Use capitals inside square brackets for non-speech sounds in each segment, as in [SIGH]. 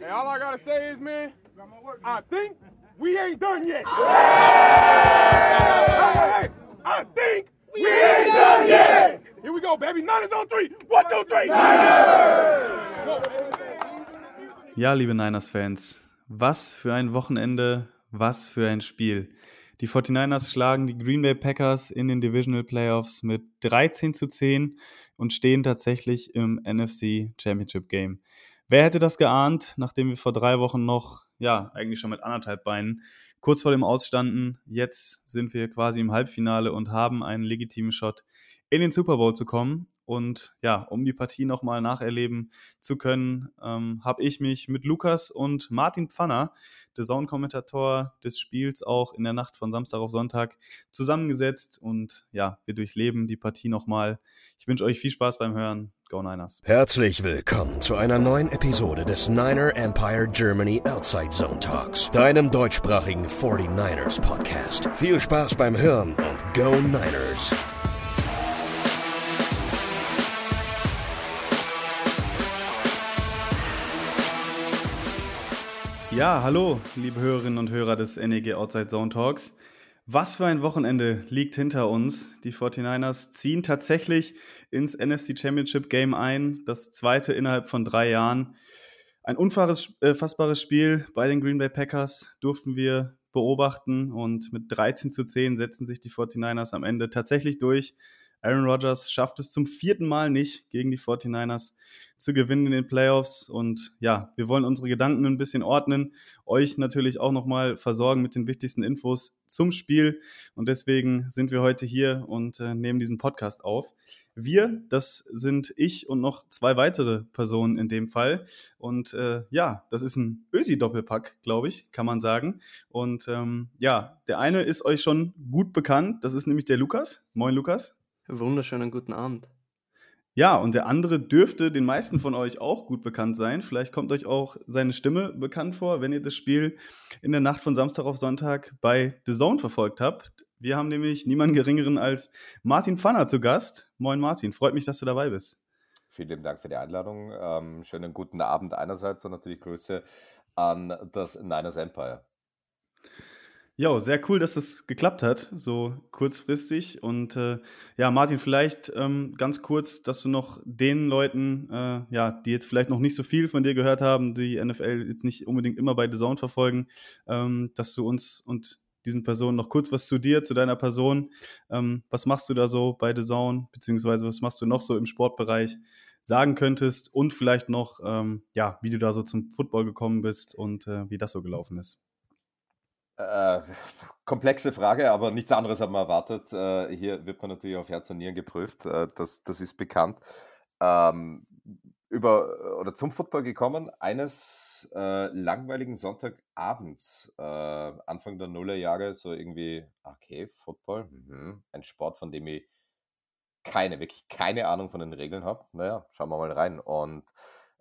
Hey, all I gotta say is, man, I think we ain't done yet. Hey, hey, hey, I think we ain't done yet. Here we go, baby. Niners on three. One, two, three. Ja, liebe Niners-Fans, was für ein Wochenende, was für ein Spiel. Die 49ers schlagen die Green Bay Packers in den Divisional Playoffs mit 13 zu 10 und stehen tatsächlich im NFC Championship Game. Wer hätte das geahnt, nachdem wir vor drei Wochen noch, ja, eigentlich schon mit anderthalb Beinen kurz vor dem Ausstanden. Jetzt sind wir quasi im Halbfinale und haben einen legitimen Shot in den Super Bowl zu kommen. Und ja, um die Partie nochmal nacherleben zu können, ähm, habe ich mich mit Lukas und Martin Pfanner, der Soundkommentator des Spiels, auch in der Nacht von Samstag auf Sonntag zusammengesetzt. Und ja, wir durchleben die Partie nochmal. Ich wünsche euch viel Spaß beim Hören. Go Niners. Herzlich willkommen zu einer neuen Episode des Niner Empire Germany Outside Zone Talks, deinem deutschsprachigen 49ers Podcast. Viel Spaß beim Hören und Go Niners! Ja, hallo, liebe Hörerinnen und Hörer des NEG Outside Zone Talks. Was für ein Wochenende liegt hinter uns. Die 49ers ziehen tatsächlich ins NFC Championship Game ein, das zweite innerhalb von drei Jahren. Ein unfassbares äh, Spiel bei den Green Bay Packers durften wir beobachten und mit 13 zu 10 setzen sich die 49ers am Ende tatsächlich durch. Aaron Rodgers schafft es zum vierten Mal nicht, gegen die 49ers zu gewinnen in den Playoffs. Und ja, wir wollen unsere Gedanken ein bisschen ordnen, euch natürlich auch nochmal versorgen mit den wichtigsten Infos zum Spiel. Und deswegen sind wir heute hier und äh, nehmen diesen Podcast auf. Wir, das sind ich und noch zwei weitere Personen in dem Fall. Und äh, ja, das ist ein Ösi-Doppelpack, glaube ich, kann man sagen. Und ähm, ja, der eine ist euch schon gut bekannt. Das ist nämlich der Lukas. Moin, Lukas. Wunderschönen guten Abend. Ja, und der andere dürfte den meisten von euch auch gut bekannt sein. Vielleicht kommt euch auch seine Stimme bekannt vor, wenn ihr das Spiel in der Nacht von Samstag auf Sonntag bei The Zone verfolgt habt. Wir haben nämlich niemanden geringeren als Martin Pfanner zu Gast. Moin Martin, freut mich, dass du dabei bist. Vielen Dank für die Einladung. Ähm, schönen guten Abend einerseits und natürlich Grüße an das Niners Empire. Ja, sehr cool, dass das geklappt hat, so kurzfristig. Und äh, ja, Martin, vielleicht ähm, ganz kurz, dass du noch den Leuten, äh, ja, die jetzt vielleicht noch nicht so viel von dir gehört haben, die NFL jetzt nicht unbedingt immer bei The Zone verfolgen, ähm, dass du uns und diesen Personen noch kurz was zu dir, zu deiner Person. Ähm, was machst du da so bei The Zone, beziehungsweise was machst du noch so im Sportbereich sagen könntest und vielleicht noch, ähm, ja, wie du da so zum Football gekommen bist und äh, wie das so gelaufen ist. Äh, [LAUGHS] komplexe Frage, aber nichts anderes hat man erwartet. Äh, hier wird man natürlich auf Herz und Nieren geprüft. Äh, das, das ist bekannt. Ähm, über oder zum Football gekommen, eines äh, langweiligen Sonntagabends, äh, Anfang der Nullerjahre, so irgendwie, okay, Football, mhm, ein Sport, von dem ich keine, wirklich keine Ahnung von den Regeln habe. Naja, schauen wir mal rein. Und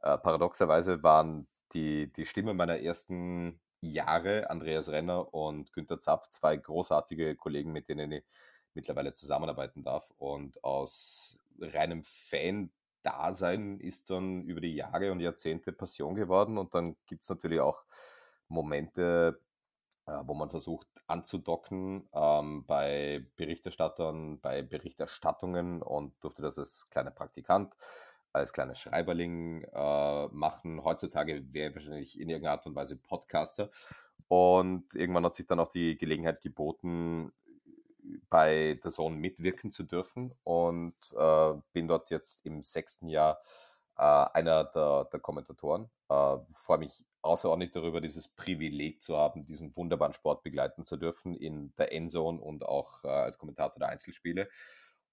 paradoxerweise waren die, die Stimme meiner ersten Jahre Andreas Renner und Günter Zapf, zwei großartige Kollegen, mit denen ich mittlerweile zusammenarbeiten darf. Und aus reinem Fan-Dasein ist dann über die Jahre und Jahrzehnte Passion geworden. Und dann gibt es natürlich auch Momente, äh, wo man versucht anzudocken ähm, bei Berichterstattern, bei Berichterstattungen und durfte das als kleiner Praktikant als kleiner Schreiberling äh, machen. Heutzutage wäre wahrscheinlich in irgendeiner Art und Weise Podcaster. Und irgendwann hat sich dann auch die Gelegenheit geboten, bei der Zone mitwirken zu dürfen und äh, bin dort jetzt im sechsten Jahr äh, einer der, der Kommentatoren. Äh, freue mich außerordentlich darüber, dieses Privileg zu haben, diesen wunderbaren Sport begleiten zu dürfen in der Endzone und auch äh, als Kommentator der Einzelspiele.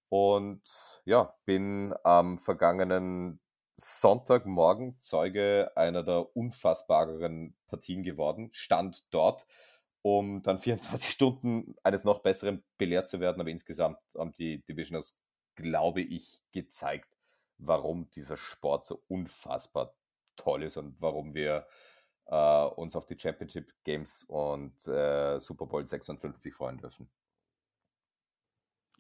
Und ja, bin am vergangenen Sonntagmorgen Zeuge einer der unfassbareren Partien geworden, stand dort, um dann [LAUGHS] 24 Stunden eines noch besseren belehrt zu werden. Aber insgesamt haben die Divisionals, glaube ich, gezeigt, warum dieser Sport so unfassbar toll ist und warum wir äh, uns auf die Championship Games und äh, Super Bowl 56 freuen dürfen.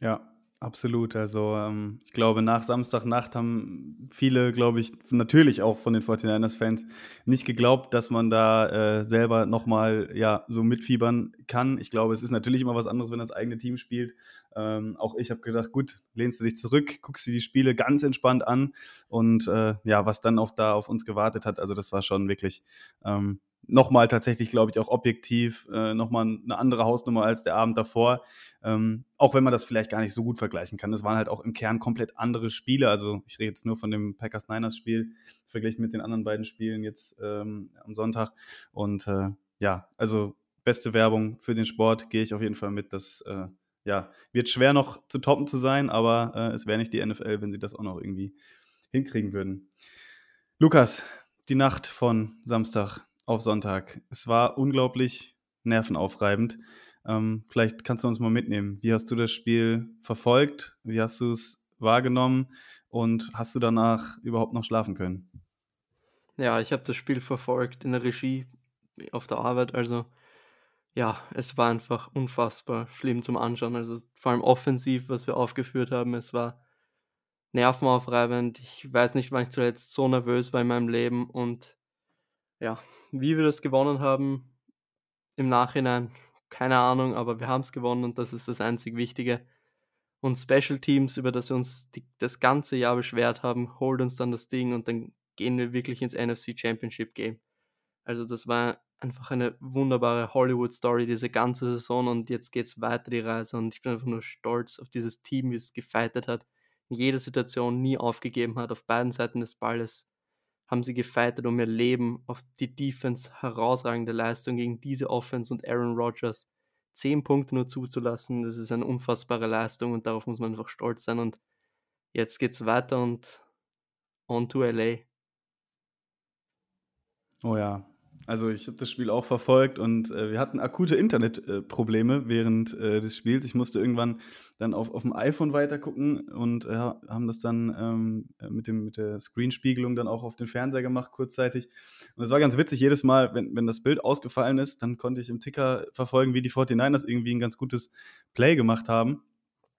Ja, Absolut. Also ähm, ich glaube, nach Samstagnacht haben viele, glaube ich, natürlich auch von den 49ers-Fans nicht geglaubt, dass man da äh, selber nochmal ja, so mitfiebern kann. Ich glaube, es ist natürlich immer was anderes, wenn das eigene Team spielt. Ähm, auch ich habe gedacht, gut, lehnst du dich zurück, guckst dir die Spiele ganz entspannt an und äh, ja, was dann auch da auf uns gewartet hat, also das war schon wirklich ähm, nochmal tatsächlich, glaube ich, auch objektiv äh, nochmal eine andere Hausnummer als der Abend davor. Ähm, auch wenn man das vielleicht gar nicht so gut vergleichen kann. Das waren halt auch im Kern komplett andere Spiele. Also ich rede jetzt nur von dem Packers-Niners-Spiel, verglichen mit den anderen beiden Spielen jetzt ähm, am Sonntag. Und äh, ja, also beste Werbung für den Sport gehe ich auf jeden Fall mit. Das äh, ja, wird schwer noch zu toppen zu sein, aber äh, es wäre nicht die NFL, wenn sie das auch noch irgendwie hinkriegen würden. Lukas, die Nacht von Samstag auf Sonntag. Es war unglaublich nervenaufreibend. Ähm, vielleicht kannst du uns mal mitnehmen. Wie hast du das Spiel verfolgt? Wie hast du es wahrgenommen? Und hast du danach überhaupt noch schlafen können? Ja, ich habe das Spiel verfolgt in der Regie auf der Arbeit. Also ja, es war einfach unfassbar schlimm zum Anschauen. Also vor allem offensiv, was wir aufgeführt haben. Es war nervenaufreibend. Ich weiß nicht, wann ich zuletzt so nervös war in meinem Leben. Und ja, wie wir das gewonnen haben, im Nachhinein, keine Ahnung, aber wir haben es gewonnen und das ist das einzig Wichtige. Und Special Teams, über das wir uns die, das ganze Jahr beschwert haben, holt uns dann das Ding und dann gehen wir wirklich ins NFC Championship Game. Also das war einfach eine wunderbare Hollywood-Story, diese ganze Saison und jetzt geht es weiter die Reise und ich bin einfach nur stolz auf dieses Team, wie es gefeitet hat, in jeder Situation nie aufgegeben hat, auf beiden Seiten des Balles haben sie gefeitet um ihr Leben auf die Defense herausragende Leistung gegen diese Offense und Aaron Rodgers. Zehn Punkte nur zuzulassen, das ist eine unfassbare Leistung und darauf muss man einfach stolz sein. Und jetzt geht's weiter und on to LA. Oh ja, also ich habe das Spiel auch verfolgt und äh, wir hatten akute Internetprobleme äh, während äh, des Spiels. Ich musste irgendwann dann auf, auf dem iPhone weitergucken und äh, haben das dann ähm, mit, dem, mit der Screenspiegelung dann auch auf den Fernseher gemacht kurzzeitig. Und es war ganz witzig, jedes Mal, wenn, wenn das Bild ausgefallen ist, dann konnte ich im Ticker verfolgen, wie die 49ers irgendwie ein ganz gutes Play gemacht haben.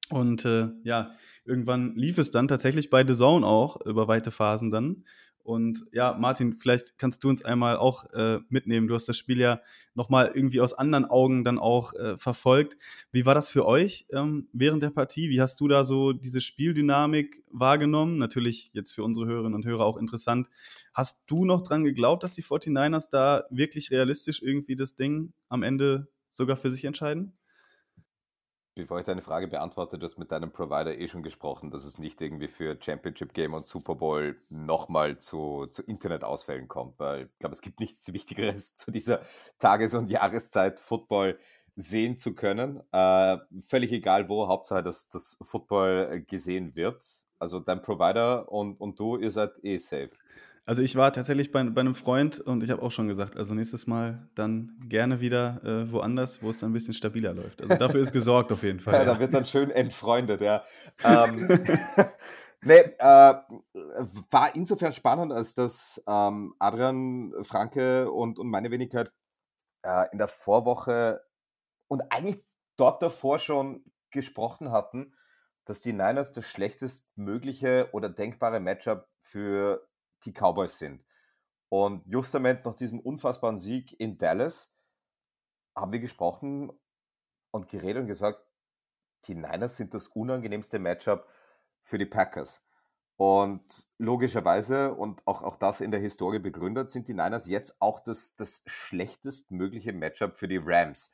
Und äh, ja, irgendwann lief es dann tatsächlich bei The Zone auch über weite Phasen dann. Und ja, Martin, vielleicht kannst du uns einmal auch äh, mitnehmen. Du hast das Spiel ja nochmal irgendwie aus anderen Augen dann auch äh, verfolgt. Wie war das für euch ähm, während der Partie? Wie hast du da so diese Spieldynamik wahrgenommen? Natürlich jetzt für unsere Hörerinnen und Hörer auch interessant. Hast du noch dran geglaubt, dass die 49ers da wirklich realistisch irgendwie das Ding am Ende sogar für sich entscheiden? Bevor ich deine Frage beantworte, du hast mit deinem Provider eh schon gesprochen, dass es nicht irgendwie für Championship Game und Super Bowl nochmal zu, zu Internetausfällen kommt, weil ich glaube, es gibt nichts Wichtigeres [LAUGHS] zu dieser Tages- und Jahreszeit, Football sehen zu können. Äh, völlig egal wo, Hauptsache, dass das Football gesehen wird. Also dein Provider und, und du, ihr seid eh safe. Also ich war tatsächlich bei, bei einem Freund und ich habe auch schon gesagt, also nächstes Mal dann gerne wieder äh, woanders, wo es dann ein bisschen stabiler läuft. Also dafür ist gesorgt auf jeden [LAUGHS] Fall. ja, ja. Da wird dann schön entfreundet, ja. Ähm, [LAUGHS] nee, äh, war insofern spannend, als dass ähm, Adrian Franke und, und meine Wenigkeit äh, in der Vorwoche und eigentlich dort davor schon gesprochen hatten, dass die Niners das schlechtestmögliche oder denkbare Matchup für die Cowboys sind. Und justament nach diesem unfassbaren Sieg in Dallas haben wir gesprochen und geredet und gesagt, die Niners sind das unangenehmste Matchup für die Packers. Und logischerweise, und auch, auch das in der Historie begründet, sind die Niners jetzt auch das, das schlechtestmögliche Matchup für die Rams.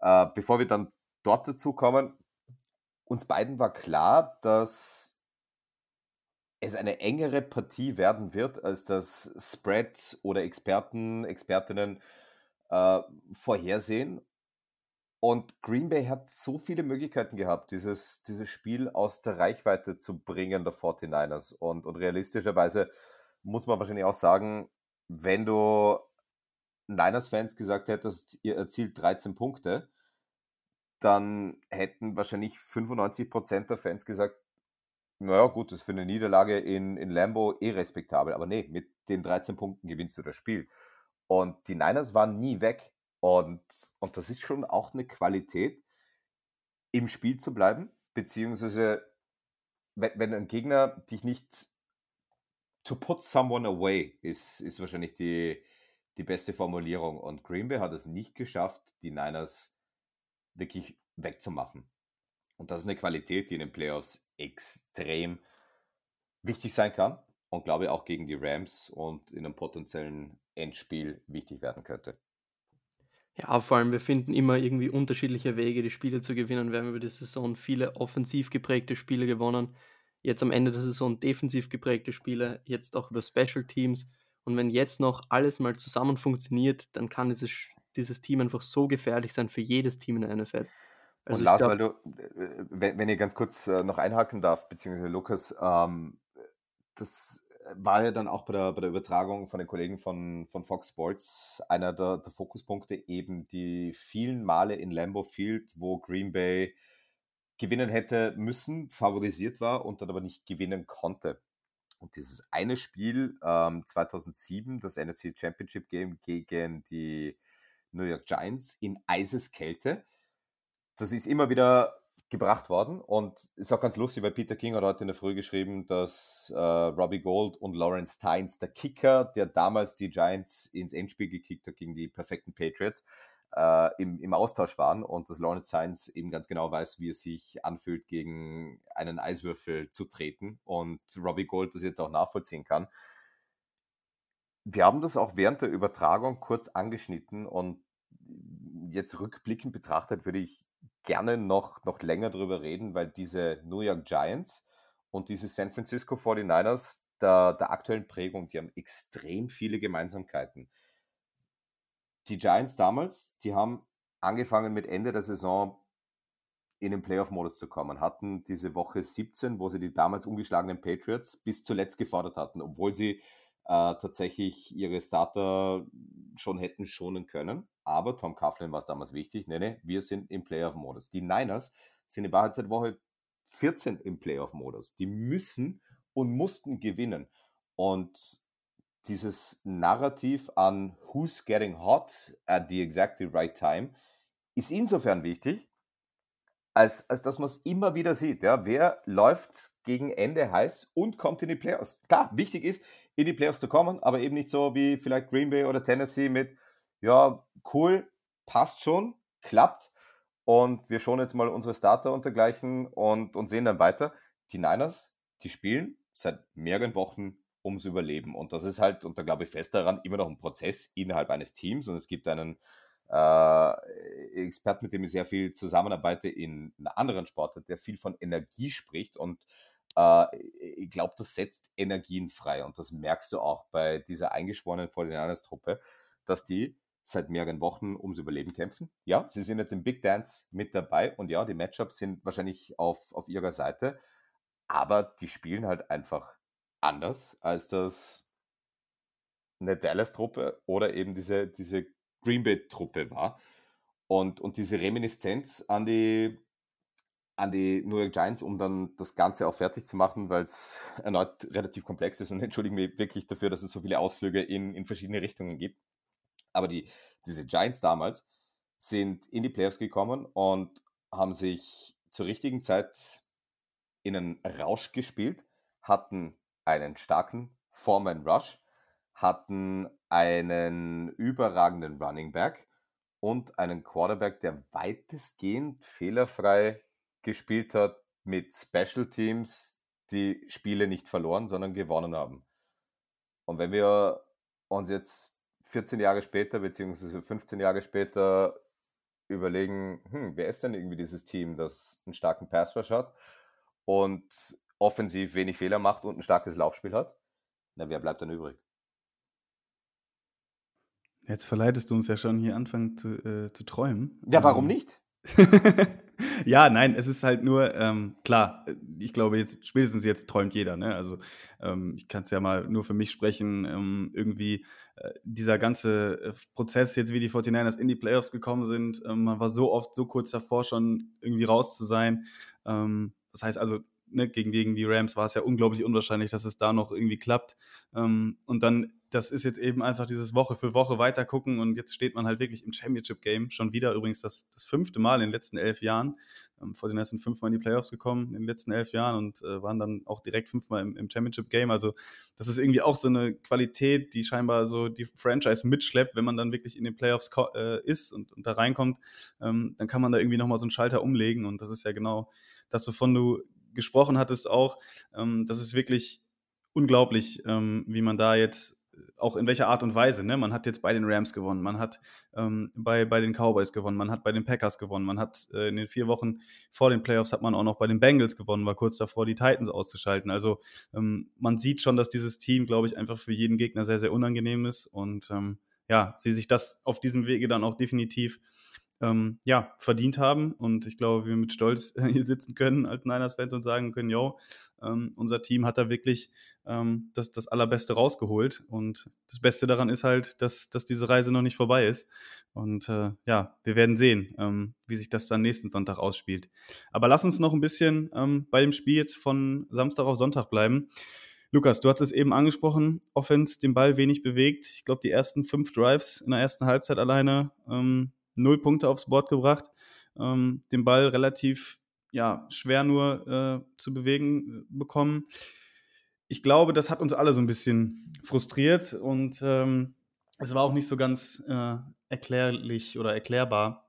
Äh, bevor wir dann dort dazu kommen, uns beiden war klar, dass es eine engere Partie werden wird, als das Spread oder Experten, Expertinnen äh, vorhersehen. Und Green Bay hat so viele Möglichkeiten gehabt, dieses, dieses Spiel aus der Reichweite zu bringen, der 49ers. Und, und realistischerweise muss man wahrscheinlich auch sagen, wenn du Niners-Fans gesagt hättest, ihr erzielt 13 Punkte, dann hätten wahrscheinlich 95% der Fans gesagt, naja, gut, das ist für eine Niederlage in, in Lambo eh respektabel. Aber nee, mit den 13 Punkten gewinnst du das Spiel. Und die Niners waren nie weg. Und, und das ist schon auch eine Qualität, im Spiel zu bleiben, beziehungsweise wenn, wenn ein Gegner dich nicht to put someone away ist, ist wahrscheinlich die, die beste Formulierung. Und Green Bay hat es nicht geschafft, die Niners wirklich wegzumachen. Und das ist eine Qualität, die in den Playoffs extrem wichtig sein kann und glaube auch gegen die Rams und in einem potenziellen Endspiel wichtig werden könnte. Ja, vor allem, wir finden immer irgendwie unterschiedliche Wege, die Spiele zu gewinnen. Wir haben über die Saison viele offensiv geprägte Spiele gewonnen. Jetzt am Ende der Saison defensiv geprägte Spiele, jetzt auch über Special Teams. Und wenn jetzt noch alles mal zusammen funktioniert, dann kann dieses, dieses Team einfach so gefährlich sein für jedes Team in der NFL. Also und Lars, glaub, weil du, äh, wenn, wenn ich ganz kurz äh, noch einhaken darf, beziehungsweise Lukas, ähm, das war ja dann auch bei der, bei der Übertragung von den Kollegen von, von Fox Sports einer der, der Fokuspunkte eben die vielen Male in Lambeau Field, wo Green Bay gewinnen hätte müssen, favorisiert war und dann aber nicht gewinnen konnte. Und dieses eine Spiel ähm, 2007, das NFC Championship Game gegen die New York Giants in Eiseskälte, das ist immer wieder gebracht worden und ist auch ganz lustig, weil Peter King hat heute in der Früh geschrieben, dass äh, Robbie Gold und Lawrence Tynes, der Kicker, der damals die Giants ins Endspiel gekickt hat gegen die perfekten Patriots, äh, im, im Austausch waren und dass Lawrence Tynes eben ganz genau weiß, wie es sich anfühlt, gegen einen Eiswürfel zu treten und Robbie Gold das jetzt auch nachvollziehen kann. Wir haben das auch während der Übertragung kurz angeschnitten und jetzt rückblickend betrachtet würde ich gerne noch, noch länger darüber reden, weil diese New York Giants und diese San Francisco 49ers der, der aktuellen Prägung, die haben extrem viele Gemeinsamkeiten. Die Giants damals, die haben angefangen mit Ende der Saison in den Playoff-Modus zu kommen, hatten diese Woche 17, wo sie die damals ungeschlagenen Patriots bis zuletzt gefordert hatten, obwohl sie tatsächlich ihre Starter schon hätten schonen können. Aber Tom Coughlin war es damals wichtig. Nee, nee, wir sind im Playoff-Modus. Die Niners sind in Wahrheit seit Woche 14 im Playoff-Modus. Die müssen und mussten gewinnen. Und dieses Narrativ an Who's getting hot at the exactly right time ist insofern wichtig, als, als dass man es immer wieder sieht. Ja? Wer läuft gegen Ende heiß und kommt in die Playoffs? Klar, wichtig ist, in die Playoffs zu kommen, aber eben nicht so wie vielleicht Green Bay oder Tennessee mit, ja, cool, passt schon, klappt und wir schauen jetzt mal unsere Starter und dergleichen und, und sehen dann weiter. Die Niners, die spielen seit mehreren Wochen ums Überleben und das ist halt, und da glaube ich fest daran, immer noch ein Prozess innerhalb eines Teams und es gibt einen äh, Experten, mit dem ich sehr viel zusammenarbeite in einer anderen Sportart, der viel von Energie spricht und äh, ich glaube, das setzt Energien frei und das merkst du auch bei dieser eingeschworenen 49ers-Truppe, dass die seit mehreren Wochen ums Überleben kämpfen. Ja, sie sind jetzt im Big Dance mit dabei und ja, die Matchups sind wahrscheinlich auf, auf ihrer Seite, aber die spielen halt einfach anders als das eine Dallas-Truppe oder eben diese, diese Green Bay-Truppe war. Und, und diese Reminiszenz an die an die New York Giants, um dann das Ganze auch fertig zu machen, weil es erneut relativ komplex ist und entschuldige mich wirklich dafür, dass es so viele Ausflüge in, in verschiedene Richtungen gibt. Aber die, diese Giants damals sind in die Playoffs gekommen und haben sich zur richtigen Zeit in einen Rausch gespielt, hatten einen starken Foreman Rush, hatten einen überragenden Running Back und einen Quarterback, der weitestgehend fehlerfrei gespielt hat mit Special Teams, die Spiele nicht verloren, sondern gewonnen haben. Und wenn wir uns jetzt 14 Jahre später, beziehungsweise 15 Jahre später überlegen, hm, wer ist denn irgendwie dieses Team, das einen starken Pass Rush hat und offensiv wenig Fehler macht und ein starkes Laufspiel hat, na, wer bleibt dann übrig? Jetzt verleitest du uns ja schon hier anfangen zu, äh, zu träumen. Ja, warum ähm, nicht? [LAUGHS] ja, nein, es ist halt nur, ähm, klar, ich glaube, jetzt spätestens jetzt träumt jeder. Ne? Also ähm, ich kann es ja mal nur für mich sprechen. Ähm, irgendwie äh, dieser ganze äh, Prozess, jetzt wie die 49ers in die Playoffs gekommen sind, ähm, man war so oft so kurz davor, schon irgendwie raus zu sein. Ähm, das heißt also, ne, gegen, gegen die Rams war es ja unglaublich unwahrscheinlich, dass es da noch irgendwie klappt. Ähm, und dann, das ist jetzt eben einfach dieses Woche für Woche weiter gucken und jetzt steht man halt wirklich im Championship-Game. Schon wieder übrigens das, das fünfte Mal in den letzten elf Jahren. Ähm, vor den ersten fünfmal in die Playoffs gekommen in den letzten elf Jahren und äh, waren dann auch direkt fünfmal im, im Championship-Game. Also, das ist irgendwie auch so eine Qualität, die scheinbar so die Franchise mitschleppt, wenn man dann wirklich in den Playoffs äh, ist und, und, da reinkommt, ähm, dann kann man da irgendwie nochmal so einen Schalter umlegen und das ist ja genau das, wovon du gesprochen hattest auch. Ähm, das ist wirklich unglaublich, ähm, wie man da jetzt auch in welcher Art und Weise. Ne? Man hat jetzt bei den Rams gewonnen, man hat ähm, bei, bei den Cowboys gewonnen, man hat bei den Packers gewonnen, man hat äh, in den vier Wochen vor den Playoffs hat man auch noch bei den Bengals gewonnen, war kurz davor, die Titans auszuschalten. Also ähm, man sieht schon, dass dieses Team, glaube ich, einfach für jeden Gegner sehr, sehr unangenehm ist und ähm, ja, sie sich das auf diesem Wege dann auch definitiv ähm, ja, verdient haben. Und ich glaube, wir mit Stolz [LAUGHS] hier sitzen können als Niners-Fans und sagen können, yo, ähm, unser Team hat da wirklich ähm, das, das Allerbeste rausgeholt. Und das Beste daran ist halt, dass, dass diese Reise noch nicht vorbei ist. Und äh, ja, wir werden sehen, ähm, wie sich das dann nächsten Sonntag ausspielt. Aber lass uns noch ein bisschen ähm, bei dem Spiel jetzt von Samstag auf Sonntag bleiben. Lukas, du hast es eben angesprochen, Offense den Ball wenig bewegt. Ich glaube, die ersten fünf Drives in der ersten Halbzeit alleine ähm, null Punkte aufs Board gebracht, ähm, den Ball relativ ja, schwer nur äh, zu bewegen äh, bekommen. Ich glaube, das hat uns alle so ein bisschen frustriert und ähm, es war auch nicht so ganz äh, erklärlich oder erklärbar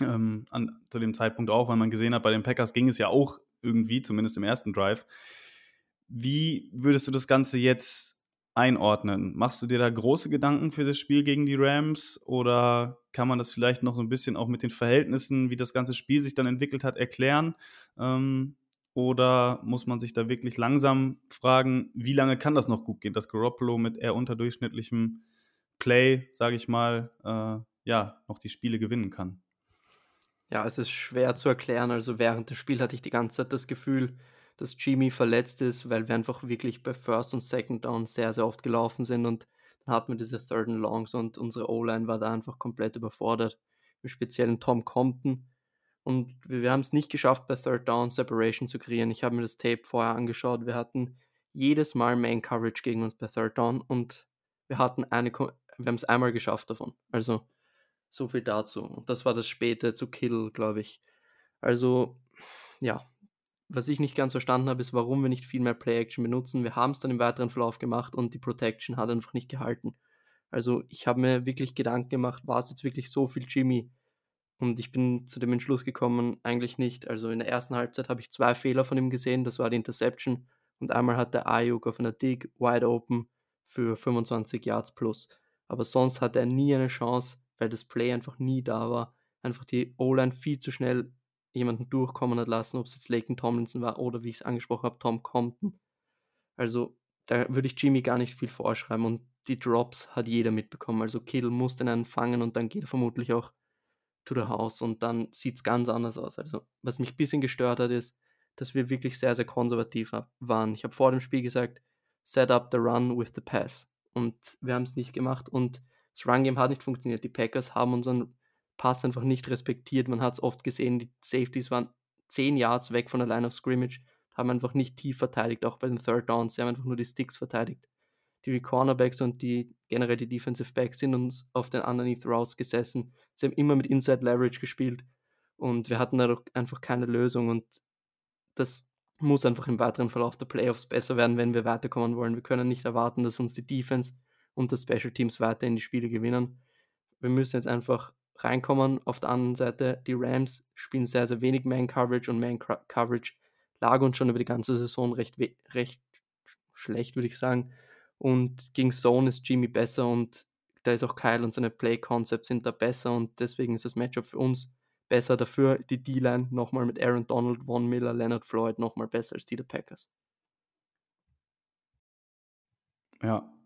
ähm, an, zu dem Zeitpunkt auch, weil man gesehen hat, bei den Packers ging es ja auch irgendwie, zumindest im ersten Drive. Wie würdest du das Ganze jetzt einordnen? Machst du dir da große Gedanken für das Spiel gegen die Rams oder kann man das vielleicht noch so ein bisschen auch mit den Verhältnissen, wie das ganze Spiel sich dann entwickelt hat, erklären? Ähm, oder muss man sich da wirklich langsam fragen, wie lange kann das noch gut gehen, dass Garoppolo mit eher unterdurchschnittlichem Play, sage ich mal, äh, ja, noch die Spiele gewinnen kann? Ja, es ist schwer zu erklären. Also während des Spiels hatte ich die ganze Zeit das Gefühl, dass Jimmy verletzt ist, weil wir einfach wirklich bei First und Second Down sehr, sehr oft gelaufen sind und dann hatten wir diese Third and Longs und unsere O-Line war da einfach komplett überfordert. Im speziellen Tom Compton. Und wir, haben es nicht geschafft, bei Third Down Separation zu kreieren. Ich habe mir das Tape vorher angeschaut. Wir hatten jedes Mal Main Coverage gegen uns bei Third Down und wir hatten eine, wir haben es einmal geschafft davon. Also so viel dazu. Und das war das späte zu Kill, glaube ich. Also, ja, was ich nicht ganz verstanden habe, ist, warum wir nicht viel mehr Play-Action benutzen. Wir haben es dann im weiteren Verlauf gemacht und die Protection hat einfach nicht gehalten. Also ich habe mir wirklich Gedanken gemacht, war es jetzt wirklich so viel Jimmy? Und ich bin zu dem Entschluss gekommen, eigentlich nicht. Also in der ersten Halbzeit habe ich zwei Fehler von ihm gesehen. Das war die Interception und einmal hat der Ayuk auf einer Dig wide open für 25 Yards plus. Aber sonst hatte er nie eine Chance, weil das Play einfach nie da war. Einfach die O-Line viel zu schnell jemanden durchkommen hat lassen, ob es jetzt Laken Tomlinson war oder wie ich es angesprochen habe, Tom Compton. Also da würde ich Jimmy gar nicht viel vorschreiben und die Drops hat jeder mitbekommen. Also Kittle muss den einen fangen und dann geht er vermutlich auch to the house und dann sieht es ganz anders aus. Also was mich ein bisschen gestört hat, ist, dass wir wirklich sehr, sehr konservativ waren. Ich habe vor dem Spiel gesagt, set up the run with the pass. Und wir haben es nicht gemacht und das Run-Game hat nicht funktioniert. Die Packers haben unseren Pass einfach nicht respektiert. Man hat es oft gesehen, die Safeties waren 10 Yards weg von der Line of Scrimmage, haben einfach nicht tief verteidigt, auch bei den Third Downs. Sie haben einfach nur die Sticks verteidigt. Die Cornerbacks und die generell die Defensive Backs sind uns auf den Underneath Routes gesessen. Sie haben immer mit Inside Leverage gespielt und wir hatten dadurch einfach keine Lösung und das muss einfach im weiteren Verlauf der Playoffs besser werden, wenn wir weiterkommen wollen. Wir können nicht erwarten, dass uns die Defense und das Special Teams weiter in die Spiele gewinnen. Wir müssen jetzt einfach reinkommen. Auf der anderen Seite, die Rams spielen sehr, sehr wenig Man-Coverage und Man-Coverage lag uns schon über die ganze Saison recht, recht schlecht, würde ich sagen. Und gegen Zone ist Jimmy besser und da ist auch Kyle und seine Play-Concepts sind da besser und deswegen ist das Matchup für uns besser. Dafür die D-Line nochmal mit Aaron Donald, Von Miller, Leonard Floyd nochmal besser als die der Packers. Ja,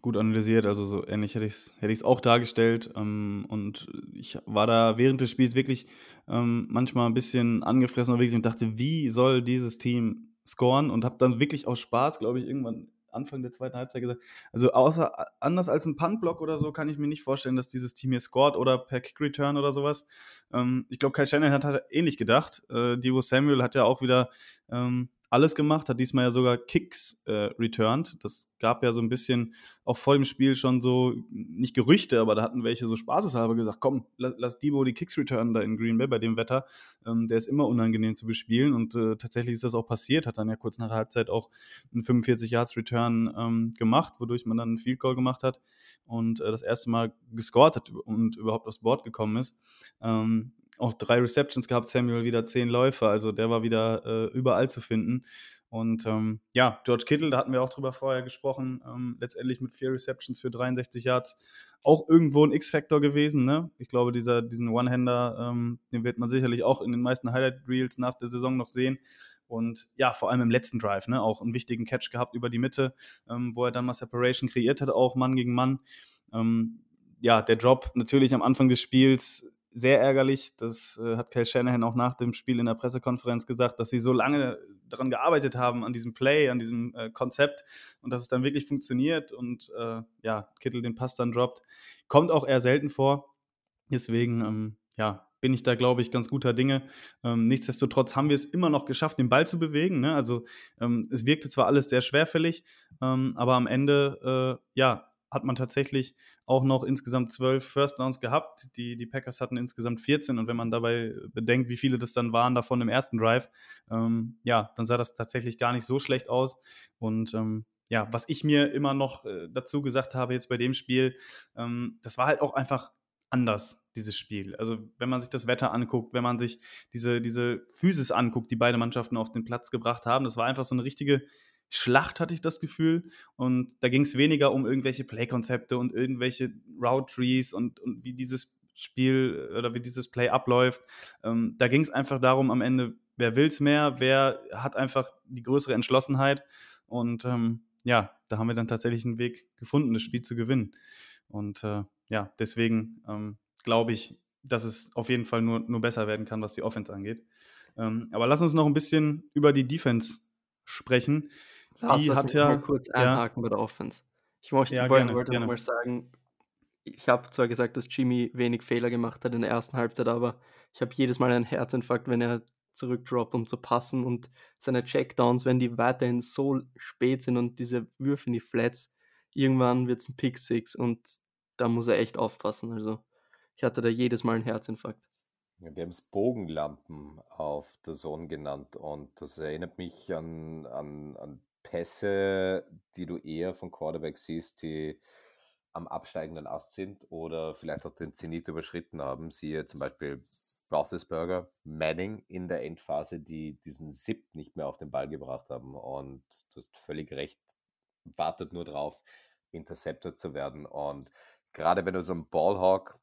gut analysiert, also so ähnlich hätte ich es hätte auch dargestellt. Ähm, und ich war da während des Spiels wirklich ähm, manchmal ein bisschen angefressen und dachte, wie soll dieses Team scoren? Und habe dann wirklich aus Spaß, glaube ich, irgendwann Anfang der zweiten Halbzeit gesagt, also außer anders als ein Puntblock oder so, kann ich mir nicht vorstellen, dass dieses Team hier scored oder per Kick-Return oder sowas. Ähm, ich glaube, Kai Shannon hat, hat ähnlich gedacht. Äh, Divo Samuel hat ja auch wieder ähm, alles gemacht, hat diesmal ja sogar Kicks äh, returned. Das gab ja so ein bisschen auch vor dem Spiel schon so, nicht Gerüchte, aber da hatten welche so spaßeshalber gesagt, komm, lass, lass Debo die Kicks returnen da in Green Bay bei dem Wetter. Ähm, der ist immer unangenehm zu bespielen und äh, tatsächlich ist das auch passiert, hat dann ja kurz nach der Halbzeit auch einen 45 Yards Return ähm, gemacht, wodurch man dann einen Field Goal gemacht hat und äh, das erste Mal gescored hat und überhaupt aufs Board gekommen ist. Ähm, auch drei Receptions gehabt, Samuel wieder zehn Läufe, also der war wieder äh, überall zu finden. Und ähm, ja, George Kittle, da hatten wir auch drüber vorher gesprochen, ähm, letztendlich mit vier Receptions für 63 Yards auch irgendwo ein X-Factor gewesen. Ne? Ich glaube, dieser, diesen One-Hander, ähm, den wird man sicherlich auch in den meisten Highlight-Reels nach der Saison noch sehen. Und ja, vor allem im letzten Drive, ne? auch einen wichtigen Catch gehabt über die Mitte, ähm, wo er dann mal Separation kreiert hat, auch Mann gegen Mann. Ähm, ja, der Drop natürlich am Anfang des Spiels sehr ärgerlich. Das äh, hat Kyle Shanahan auch nach dem Spiel in der Pressekonferenz gesagt, dass sie so lange daran gearbeitet haben, an diesem Play, an diesem äh, Konzept und dass es dann wirklich funktioniert und äh, ja, Kittel den Pass dann droppt. Kommt auch eher selten vor. Deswegen, ähm, ja, bin ich da, glaube ich, ganz guter Dinge. Ähm, nichtsdestotrotz haben wir es immer noch geschafft, den Ball zu bewegen. Ne? Also ähm, es wirkte zwar alles sehr schwerfällig, ähm, aber am Ende, äh, ja, hat man tatsächlich auch noch insgesamt zwölf First Downs gehabt. Die, die Packers hatten insgesamt 14 und wenn man dabei bedenkt, wie viele das dann waren davon im ersten Drive, ähm, ja, dann sah das tatsächlich gar nicht so schlecht aus. Und ähm, ja, was ich mir immer noch äh, dazu gesagt habe jetzt bei dem Spiel, ähm, das war halt auch einfach anders, dieses Spiel. Also wenn man sich das Wetter anguckt, wenn man sich diese, diese Physis anguckt, die beide Mannschaften auf den Platz gebracht haben, das war einfach so eine richtige Schlacht, hatte ich das Gefühl. Und da ging es weniger um irgendwelche Play-Konzepte und irgendwelche Route-Trees und, und wie dieses Spiel äh, oder wie dieses Play abläuft. Ähm, da ging es einfach darum, am Ende, wer will es mehr, wer hat einfach die größere Entschlossenheit. Und ähm, ja, da haben wir dann tatsächlich einen Weg gefunden, das Spiel zu gewinnen. Und äh, ja, deswegen ähm, glaube ich, dass es auf jeden Fall nur, nur besser werden kann, was die Offense angeht. Ähm, aber lass uns noch ein bisschen über die Defense sprechen. Lars, die lass hat mich ja mal kurz einhaken ja, bei der Offense. Ich möchte, ja, wollte, gerne, wollte gerne. mal sagen, ich habe zwar gesagt, dass Jimmy wenig Fehler gemacht hat in der ersten Halbzeit, aber ich habe jedes Mal einen Herzinfarkt, wenn er zurückdroppt, um zu passen und seine Checkdowns, wenn die weiterhin so spät sind und diese Würfe in die Flats, irgendwann wird es ein Pick Six und da muss er echt aufpassen. Also ich hatte da jedes Mal einen Herzinfarkt. Ja, wir haben es Bogenlampen auf der Zone genannt und das erinnert mich an, an, an Pässe, die du eher von Quarterbacks siehst, die am absteigenden Ast sind oder vielleicht auch den Zenit überschritten haben. Siehe zum Beispiel Roethlisberger, Manning in der Endphase, die diesen Zip nicht mehr auf den Ball gebracht haben. Und du hast völlig recht, wartet nur drauf, intercepted zu werden. Und gerade wenn du so einen Ballhawk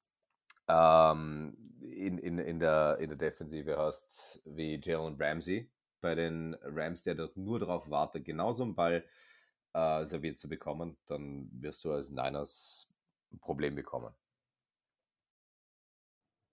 ähm, in, in, in, der, in der Defensive hast, wie Jalen Ramsey bei den Rams, der dort nur darauf wartet, genauso einen Ball äh, serviert zu bekommen, dann wirst du als Niners ein Problem bekommen.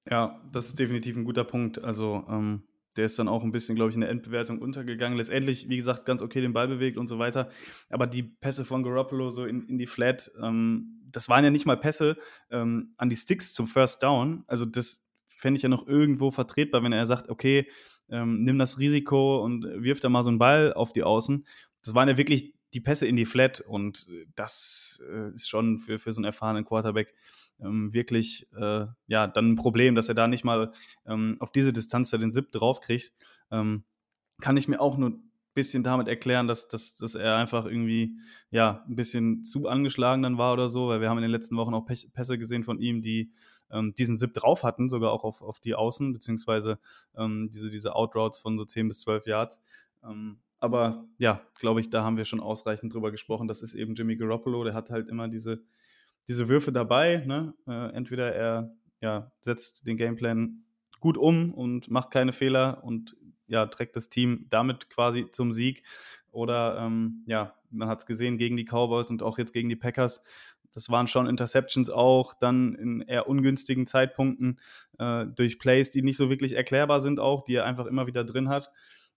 Ja, das ist definitiv ein guter Punkt. Also, ähm, der ist dann auch ein bisschen, glaube ich, in der Endbewertung untergegangen. Letztendlich, wie gesagt, ganz okay den Ball bewegt und so weiter. Aber die Pässe von Garoppolo so in, in die Flat, ähm, das waren ja nicht mal Pässe ähm, an die Sticks zum First Down. Also, das fände ich ja noch irgendwo vertretbar, wenn er sagt, okay, ähm, nimm das Risiko und wirf da mal so einen Ball auf die Außen. Das waren ja wirklich die Pässe in die Flat und das äh, ist schon für, für so einen erfahrenen Quarterback ähm, wirklich äh, ja dann ein Problem, dass er da nicht mal ähm, auf diese Distanz da den Zip draufkriegt. Ähm, kann ich mir auch nur ein bisschen damit erklären, dass, dass, dass er einfach irgendwie ja ein bisschen zu angeschlagen dann war oder so, weil wir haben in den letzten Wochen auch Pässe gesehen von ihm, die ähm, diesen Zip drauf hatten, sogar auch auf, auf die Außen, beziehungsweise ähm, diese, diese Outroutes von so 10 bis 12 Yards. Ähm, aber ja, glaube ich, da haben wir schon ausreichend drüber gesprochen. Das ist eben Jimmy Garoppolo, der hat halt immer diese, diese Würfe dabei. Ne? Äh, entweder er ja, setzt den Gameplan gut um und macht keine Fehler und ja, trägt das Team damit quasi zum Sieg. Oder ähm, ja, man hat es gesehen gegen die Cowboys und auch jetzt gegen die Packers. Das waren schon Interceptions auch, dann in eher ungünstigen Zeitpunkten äh, durch Plays, die nicht so wirklich erklärbar sind, auch, die er einfach immer wieder drin hat.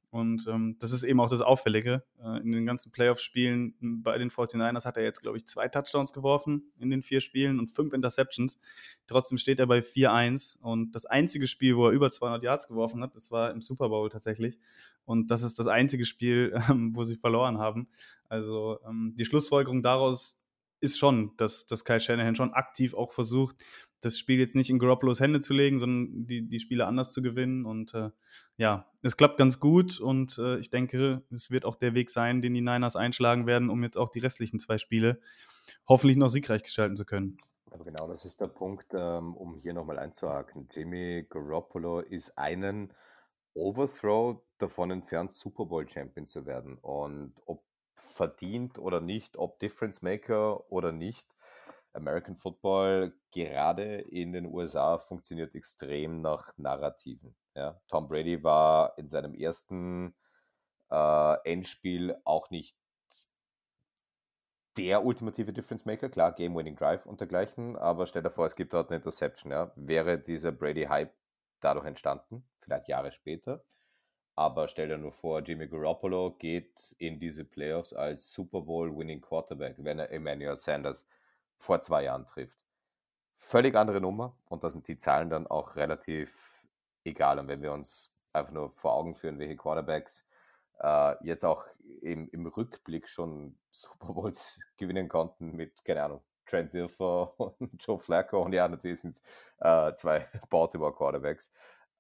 Und ähm, das ist eben auch das Auffällige. Äh, in den ganzen Playoff-Spielen bei den 49ers hat er jetzt, glaube ich, zwei Touchdowns geworfen in den vier Spielen und fünf Interceptions. Trotzdem steht er bei 4-1. Und das einzige Spiel, wo er über 200 Yards geworfen hat, das war im Super Bowl tatsächlich. Und das ist das einzige Spiel, ähm, [LAUGHS] wo sie verloren haben. Also ähm, die Schlussfolgerung daraus ist schon, dass, dass Kyle Shanahan schon aktiv auch versucht, das Spiel jetzt nicht in Garoppolo's Hände zu legen, sondern die, die Spiele anders zu gewinnen. Und äh, ja, es klappt ganz gut und äh, ich denke, es wird auch der Weg sein, den die Niners einschlagen werden, um jetzt auch die restlichen zwei Spiele hoffentlich noch siegreich gestalten zu können. Aber genau das ist der Punkt, ähm, um hier nochmal einzuhaken. Jimmy Garoppolo ist einen Overthrow davon entfernt, Super Bowl Champion zu werden. Und ob verdient oder nicht, ob Difference Maker oder nicht, American Football gerade in den USA funktioniert extrem nach Narrativen. Ja. Tom Brady war in seinem ersten äh, Endspiel auch nicht der ultimative Difference Maker, klar, Game-Winning Drive und dergleichen, aber stell dir vor, es gibt dort eine Interception, ja. Wäre dieser Brady-Hype dadurch entstanden, vielleicht Jahre später, aber stell dir nur vor, Jimmy Garoppolo geht in diese Playoffs als Super Bowl-Winning Quarterback, wenn er Emmanuel Sanders vor zwei Jahren trifft. Völlig andere Nummer und da sind die Zahlen dann auch relativ egal. Und wenn wir uns einfach nur vor Augen führen, welche Quarterbacks äh, jetzt auch im, im Rückblick schon [LAUGHS] Super Bowls gewinnen konnten mit, keine Ahnung, Trent Dilfer [LAUGHS] und Joe Flacco und ja, natürlich sind es äh, zwei [LAUGHS] Baltimore Quarterbacks.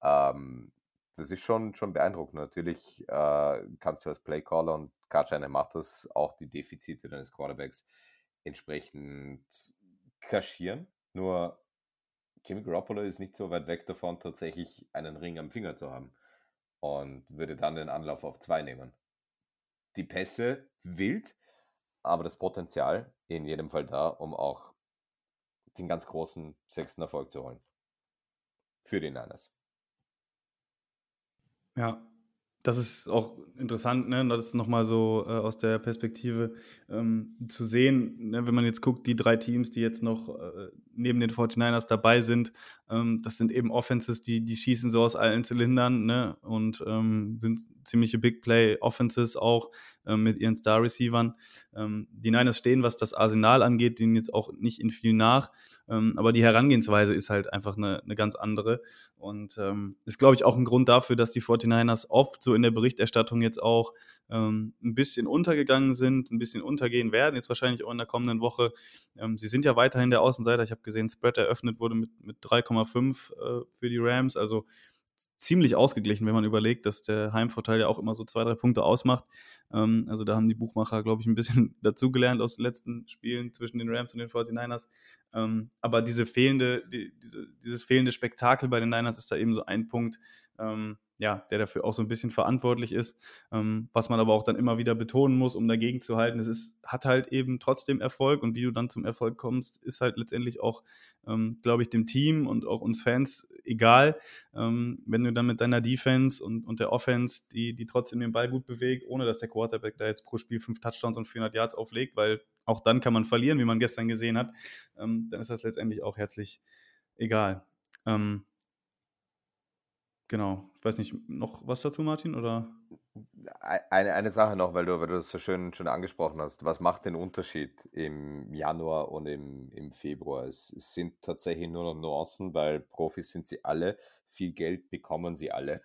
Ähm, das ist schon, schon beeindruckend. Natürlich äh, kannst du als Playcaller und Kartscheine macht das auch die Defizite deines Quarterbacks entsprechend kaschieren. Nur Jimmy Garoppolo ist nicht so weit weg davon, tatsächlich einen Ring am Finger zu haben und würde dann den Anlauf auf zwei nehmen. Die Pässe wild, aber das Potenzial in jedem Fall da, um auch den ganz großen sechsten Erfolg zu holen. Für den Niners. Ja, das ist auch interessant, ne? das nochmal so äh, aus der Perspektive ähm, zu sehen, ne? wenn man jetzt guckt, die drei Teams, die jetzt noch äh, neben den 49ers dabei sind, ähm, das sind eben Offenses, die, die schießen so aus allen Zylindern ne? und ähm, sind ziemliche Big Play Offenses auch ähm, mit ihren Star Receivern. Ähm, die Niners stehen, was das Arsenal angeht, denen jetzt auch nicht in viel nach, ähm, aber die Herangehensweise ist halt einfach eine, eine ganz andere und ist, glaube ich, auch ein Grund dafür, dass die 49ers oft so in der Berichterstattung jetzt auch ein bisschen untergegangen sind, ein bisschen untergehen werden, jetzt wahrscheinlich auch in der kommenden Woche. sie sind ja weiterhin der Außenseiter. Ich habe gesehen, Spread eröffnet wurde mit, mit 3,5 äh, für die Rams. Also ziemlich ausgeglichen, wenn man überlegt, dass der Heimvorteil ja auch immer so zwei, drei Punkte ausmacht. Ähm, also da haben die Buchmacher, glaube ich, ein bisschen [LAUGHS] dazugelernt aus den letzten Spielen zwischen den Rams und den 49ers. Ähm, aber diese fehlende, die, diese, dieses fehlende Spektakel bei den Niners ist da eben so ein Punkt, ähm, ja, der dafür auch so ein bisschen verantwortlich ist, ähm, was man aber auch dann immer wieder betonen muss, um dagegen zu halten. Es ist, hat halt eben trotzdem Erfolg und wie du dann zum Erfolg kommst, ist halt letztendlich auch, ähm, glaube ich, dem Team und auch uns Fans egal. Ähm, wenn du dann mit deiner Defense und, und der Offense, die, die trotzdem den Ball gut bewegt, ohne dass der Quarterback da jetzt pro Spiel fünf Touchdowns und 400 Yards auflegt, weil auch dann kann man verlieren, wie man gestern gesehen hat, ähm, dann ist das letztendlich auch herzlich egal. Ähm, Genau. Ich weiß nicht, noch was dazu, Martin? Oder? Eine, eine Sache noch, weil du, weil du das so schön, schön angesprochen hast. Was macht den Unterschied im Januar und im, im Februar? Es, es sind tatsächlich nur noch Nuancen, weil Profis sind sie alle, viel Geld bekommen sie alle.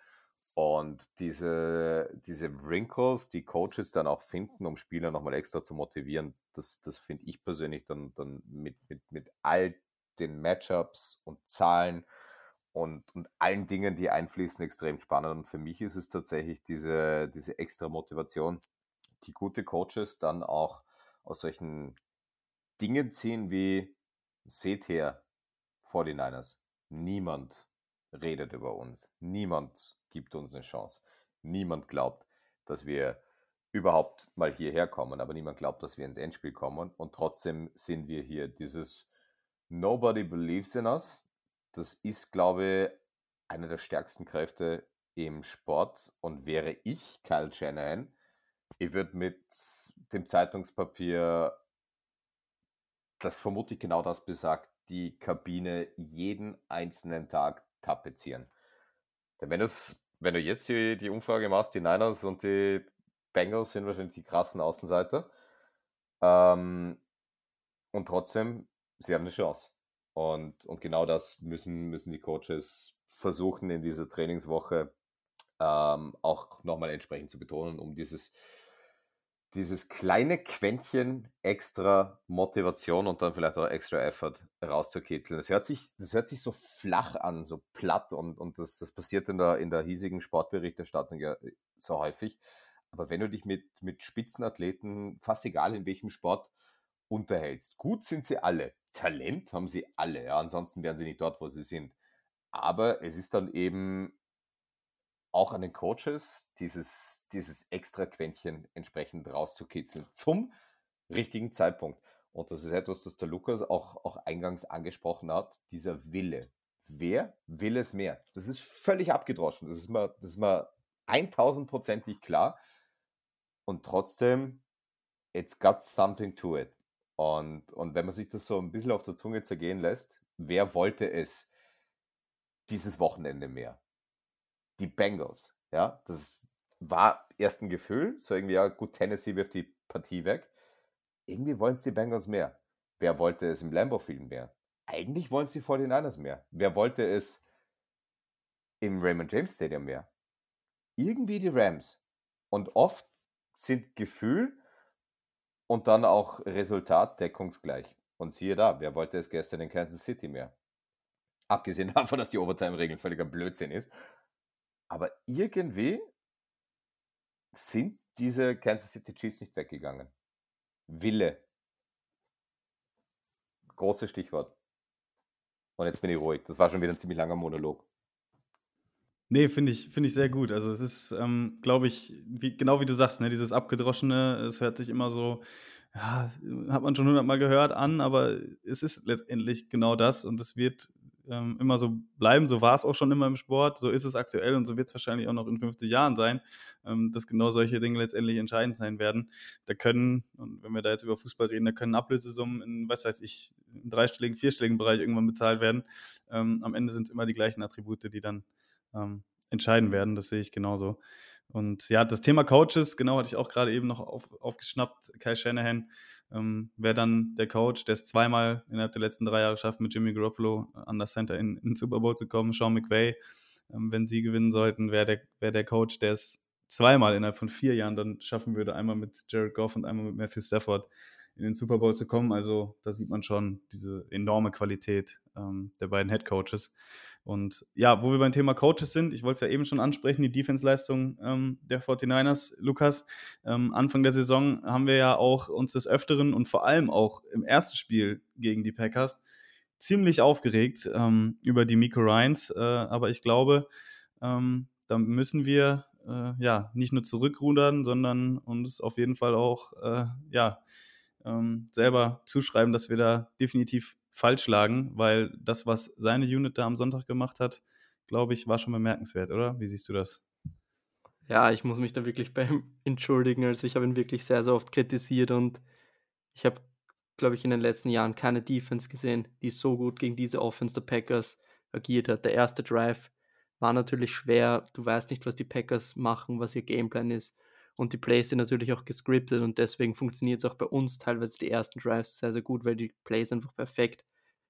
Und diese, diese Wrinkles, die Coaches dann auch finden, um Spieler nochmal extra zu motivieren, das, das finde ich persönlich dann, dann mit, mit, mit all den Matchups und Zahlen und, und allen Dingen, die einfließen, extrem spannend. Und für mich ist es tatsächlich diese, diese extra Motivation, die gute Coaches dann auch aus solchen Dingen ziehen wie, seht her, 49ers, niemand redet über uns, niemand gibt uns eine Chance, niemand glaubt, dass wir überhaupt mal hierher kommen, aber niemand glaubt, dass wir ins Endspiel kommen und trotzdem sind wir hier. Dieses Nobody believes in us, das ist, glaube ich, einer der stärksten Kräfte im Sport. Und wäre ich Kyle Shanahan, ich würde mit dem Zeitungspapier, das vermutlich genau das besagt, die Kabine jeden einzelnen Tag tapezieren. Denn wenn wenn du jetzt die, die Umfrage machst, die Niners und die Bengals sind wahrscheinlich die krassen Außenseiter. Ähm, und trotzdem, sie haben eine Chance. Und, und genau das müssen, müssen die Coaches versuchen in dieser Trainingswoche ähm, auch nochmal entsprechend zu betonen, um dieses, dieses kleine Quäntchen extra Motivation und dann vielleicht auch extra Effort rauszukitzeln. Das hört sich, das hört sich so flach an, so platt und, und das, das passiert in der, in der hiesigen Sportberichterstattung ja so häufig. Aber wenn du dich mit, mit Spitzenathleten, fast egal in welchem Sport, unterhältst, gut sind sie alle. Talent haben sie alle, ja, ansonsten wären sie nicht dort, wo sie sind. Aber es ist dann eben auch an den Coaches dieses, dieses extra Quäntchen entsprechend rauszukitzeln zum richtigen Zeitpunkt. Und das ist etwas, das der Lukas auch, auch eingangs angesprochen hat, dieser Wille. Wer will es mehr? Das ist völlig abgedroschen. Das ist mir, das ist mir 1000%ig klar. Und trotzdem, it's got something to it. Und, und wenn man sich das so ein bisschen auf der Zunge zergehen lässt, wer wollte es dieses Wochenende mehr? Die Bengals. Ja, das war erst ein Gefühl, so irgendwie, ja, gut, Tennessee wirft die Partie weg. Irgendwie wollen es die Bengals mehr. Wer wollte es im Lambeau Field mehr? Eigentlich wollen es die 49ers mehr. Wer wollte es im Raymond James Stadium mehr? Irgendwie die Rams. Und oft sind Gefühl und dann auch Resultat deckungsgleich. Und siehe da, wer wollte es gestern in Kansas City mehr? Abgesehen [LAUGHS] davon, dass die Overtime-Regel völliger Blödsinn ist. Aber irgendwie sind diese Kansas City Chiefs nicht weggegangen. Wille. Großes Stichwort. Und jetzt bin ich ruhig. Das war schon wieder ein ziemlich langer Monolog. Nee, finde ich, find ich sehr gut. Also es ist, ähm, glaube ich, wie, genau wie du sagst, ne, dieses Abgedroschene, es hört sich immer so, ja, hat man schon hundertmal gehört an, aber es ist letztendlich genau das und es wird ähm, immer so bleiben. So war es auch schon immer im Sport, so ist es aktuell und so wird es wahrscheinlich auch noch in 50 Jahren sein, ähm, dass genau solche Dinge letztendlich entscheidend sein werden. Da können, und wenn wir da jetzt über Fußball reden, da können Ablösesummen in, was weiß ich, im dreistelligen, vierstelligen Bereich irgendwann bezahlt werden. Ähm, am Ende sind es immer die gleichen Attribute, die dann ähm, entscheiden werden. Das sehe ich genauso. Und ja, das Thema Coaches, genau, hatte ich auch gerade eben noch auf, aufgeschnappt. Kai Shanahan ähm, wäre dann der Coach, der es zweimal innerhalb der letzten drei Jahre schafft, mit Jimmy Garoppolo an das Center in, in den Super Bowl zu kommen. Sean McVay, ähm, wenn sie gewinnen sollten, wäre der, wär der Coach, der es zweimal innerhalb von vier Jahren dann schaffen würde. Einmal mit Jared Goff und einmal mit Matthew Stafford in den Super Bowl zu kommen. Also da sieht man schon diese enorme Qualität ähm, der beiden Head Coaches. Und ja, wo wir beim Thema Coaches sind, ich wollte es ja eben schon ansprechen, die Defense-Leistung ähm, der 49ers. Lukas, ähm, Anfang der Saison haben wir ja auch uns des Öfteren und vor allem auch im ersten Spiel gegen die Packers ziemlich aufgeregt ähm, über die Miko Ryans. Äh, aber ich glaube, ähm, da müssen wir äh, ja nicht nur zurückrudern, sondern uns auf jeden Fall auch äh, ja, ähm, selber zuschreiben, dass wir da definitiv falsch lagen, weil das, was seine Unit da am Sonntag gemacht hat, glaube ich, war schon bemerkenswert, oder? Wie siehst du das? Ja, ich muss mich da wirklich beim [LAUGHS] entschuldigen. Also ich habe ihn wirklich sehr, sehr oft kritisiert und ich habe, glaube ich, in den letzten Jahren keine Defense gesehen, die so gut gegen diese Offense der Packers agiert hat. Der erste Drive war natürlich schwer. Du weißt nicht, was die Packers machen, was ihr Gameplan ist. Und die Plays sind natürlich auch gescriptet und deswegen funktioniert es auch bei uns teilweise die ersten Drives sehr, sehr gut, weil die Plays einfach perfekt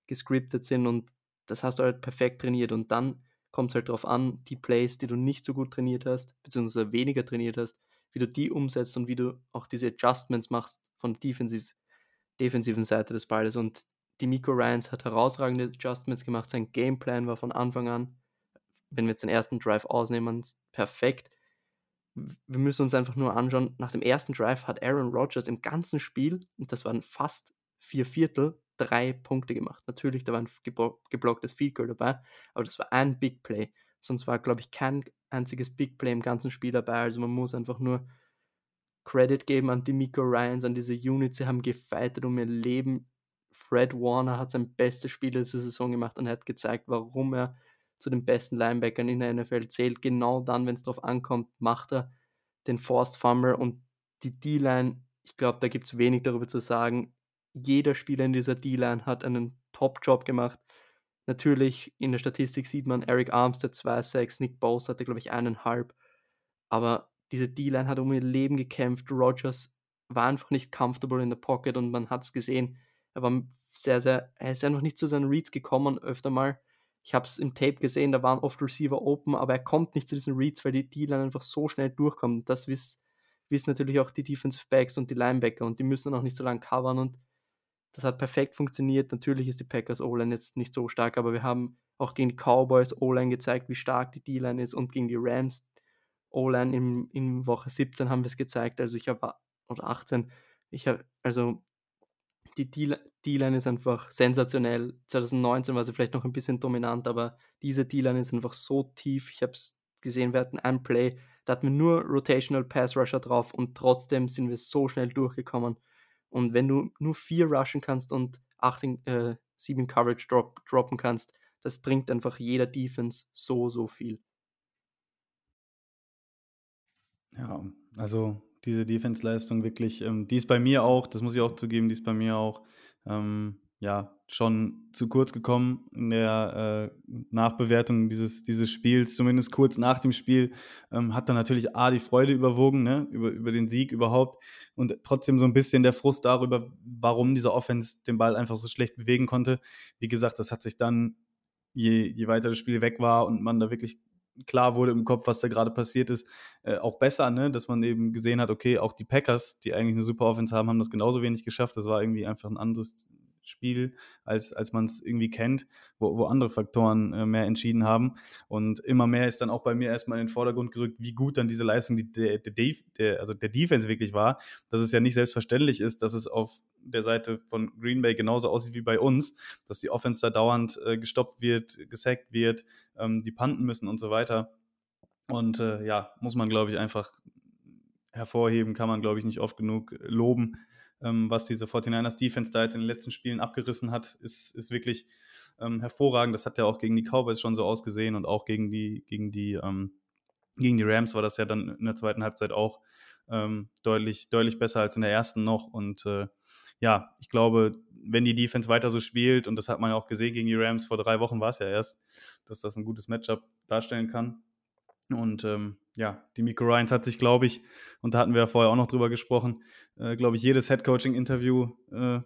gescriptet sind und das hast du halt perfekt trainiert. Und dann kommt es halt darauf an, die Plays, die du nicht so gut trainiert hast, beziehungsweise weniger trainiert hast, wie du die umsetzt und wie du auch diese Adjustments machst von defensiv, defensiven Seite des Balles. Und die Miko Ryans hat herausragende Adjustments gemacht. Sein Gameplan war von Anfang an, wenn wir jetzt den ersten Drive ausnehmen, perfekt wir müssen uns einfach nur anschauen, nach dem ersten Drive hat Aaron Rodgers im ganzen Spiel, und das waren fast vier Viertel, drei Punkte gemacht. Natürlich, da war ein geblocktes Field Goal dabei, aber das war ein Big Play. Sonst war, glaube ich, kein einziges Big Play im ganzen Spiel dabei. Also man muss einfach nur Credit geben an die Miko Ryans, an diese Units. Sie haben gefeitet um ihr Leben. Fred Warner hat sein bestes Spiel dieser Saison gemacht und hat gezeigt, warum er zu den besten Linebackern in der NFL zählt. Genau dann, wenn es darauf ankommt, macht er den Forced Fumble und die D-Line, ich glaube, da gibt es wenig darüber zu sagen. Jeder Spieler in dieser D-Line hat einen Top-Job gemacht. Natürlich, in der Statistik sieht man, Eric Armstead 2,6, Nick Bosa hatte, glaube ich, eineinhalb. Aber diese D-Line hat um ihr Leben gekämpft. Rogers war einfach nicht comfortable in der Pocket und man hat es gesehen. Er war sehr, sehr, er ist einfach nicht zu seinen Reads gekommen, öfter mal. Ich habe es im Tape gesehen, da waren oft Receiver open, aber er kommt nicht zu diesen Reads, weil die D-Line einfach so schnell durchkommt. Das wissen natürlich auch die Defensive Backs und die Linebacker und die müssen dann auch nicht so lange covern und das hat perfekt funktioniert. Natürlich ist die Packers O-Line jetzt nicht so stark, aber wir haben auch gegen die Cowboys O-Line gezeigt, wie stark die D-Line ist und gegen die Rams O-Line in, in Woche 17 haben wir es gezeigt. Also ich habe, oder 18, ich habe, also die D-Line ist einfach sensationell. 2019 war sie vielleicht noch ein bisschen dominant, aber diese D-Line ist einfach so tief. Ich habe es gesehen, wir hatten ein Play, da hatten wir nur Rotational Pass Rusher drauf und trotzdem sind wir so schnell durchgekommen. Und wenn du nur vier rushen kannst und acht äh, sieben Coverage drop, droppen kannst, das bringt einfach jeder Defense so, so viel. Ja, also diese Defense-Leistung wirklich, ähm, die ist bei mir auch, das muss ich auch zugeben, die ist bei mir auch ähm, ja, schon zu kurz gekommen in der äh, Nachbewertung dieses, dieses Spiels, zumindest kurz nach dem Spiel, ähm, hat dann natürlich A, die Freude überwogen, ne, über, über den Sieg überhaupt und trotzdem so ein bisschen der Frust darüber, warum dieser Offense den Ball einfach so schlecht bewegen konnte. Wie gesagt, das hat sich dann, je, je weiter das Spiel weg war und man da wirklich klar wurde im Kopf, was da gerade passiert ist, äh, auch besser, ne? dass man eben gesehen hat, okay, auch die Packers, die eigentlich eine super Offense haben, haben das genauso wenig geschafft. Das war irgendwie einfach ein anderes Spiel, als, als man es irgendwie kennt, wo, wo andere Faktoren äh, mehr entschieden haben. Und immer mehr ist dann auch bei mir erstmal in den Vordergrund gerückt, wie gut dann diese Leistung die, der, der, der, also der Defense wirklich war. Dass es ja nicht selbstverständlich ist, dass es auf der Seite von Green Bay genauso aussieht wie bei uns, dass die Offense da dauernd äh, gestoppt wird, gesackt wird, ähm, die panten müssen und so weiter. Und äh, ja, muss man, glaube ich, einfach hervorheben, kann man, glaube ich, nicht oft genug loben, ähm, was diese 49ers Defense da jetzt in den letzten Spielen abgerissen hat, ist, ist wirklich ähm, hervorragend. Das hat ja auch gegen die Cowboys schon so ausgesehen und auch gegen die, gegen die, ähm, gegen die Rams war das ja dann in der zweiten Halbzeit auch ähm, deutlich, deutlich besser als in der ersten noch. Und äh, ja, ich glaube, wenn die Defense weiter so spielt, und das hat man ja auch gesehen gegen die Rams, vor drei Wochen war es ja erst, dass das ein gutes Matchup darstellen kann. Und ähm, ja, die Miko Ryans hat sich, glaube ich, und da hatten wir ja vorher auch noch drüber gesprochen, äh, glaube ich, jedes Headcoaching-Interview äh,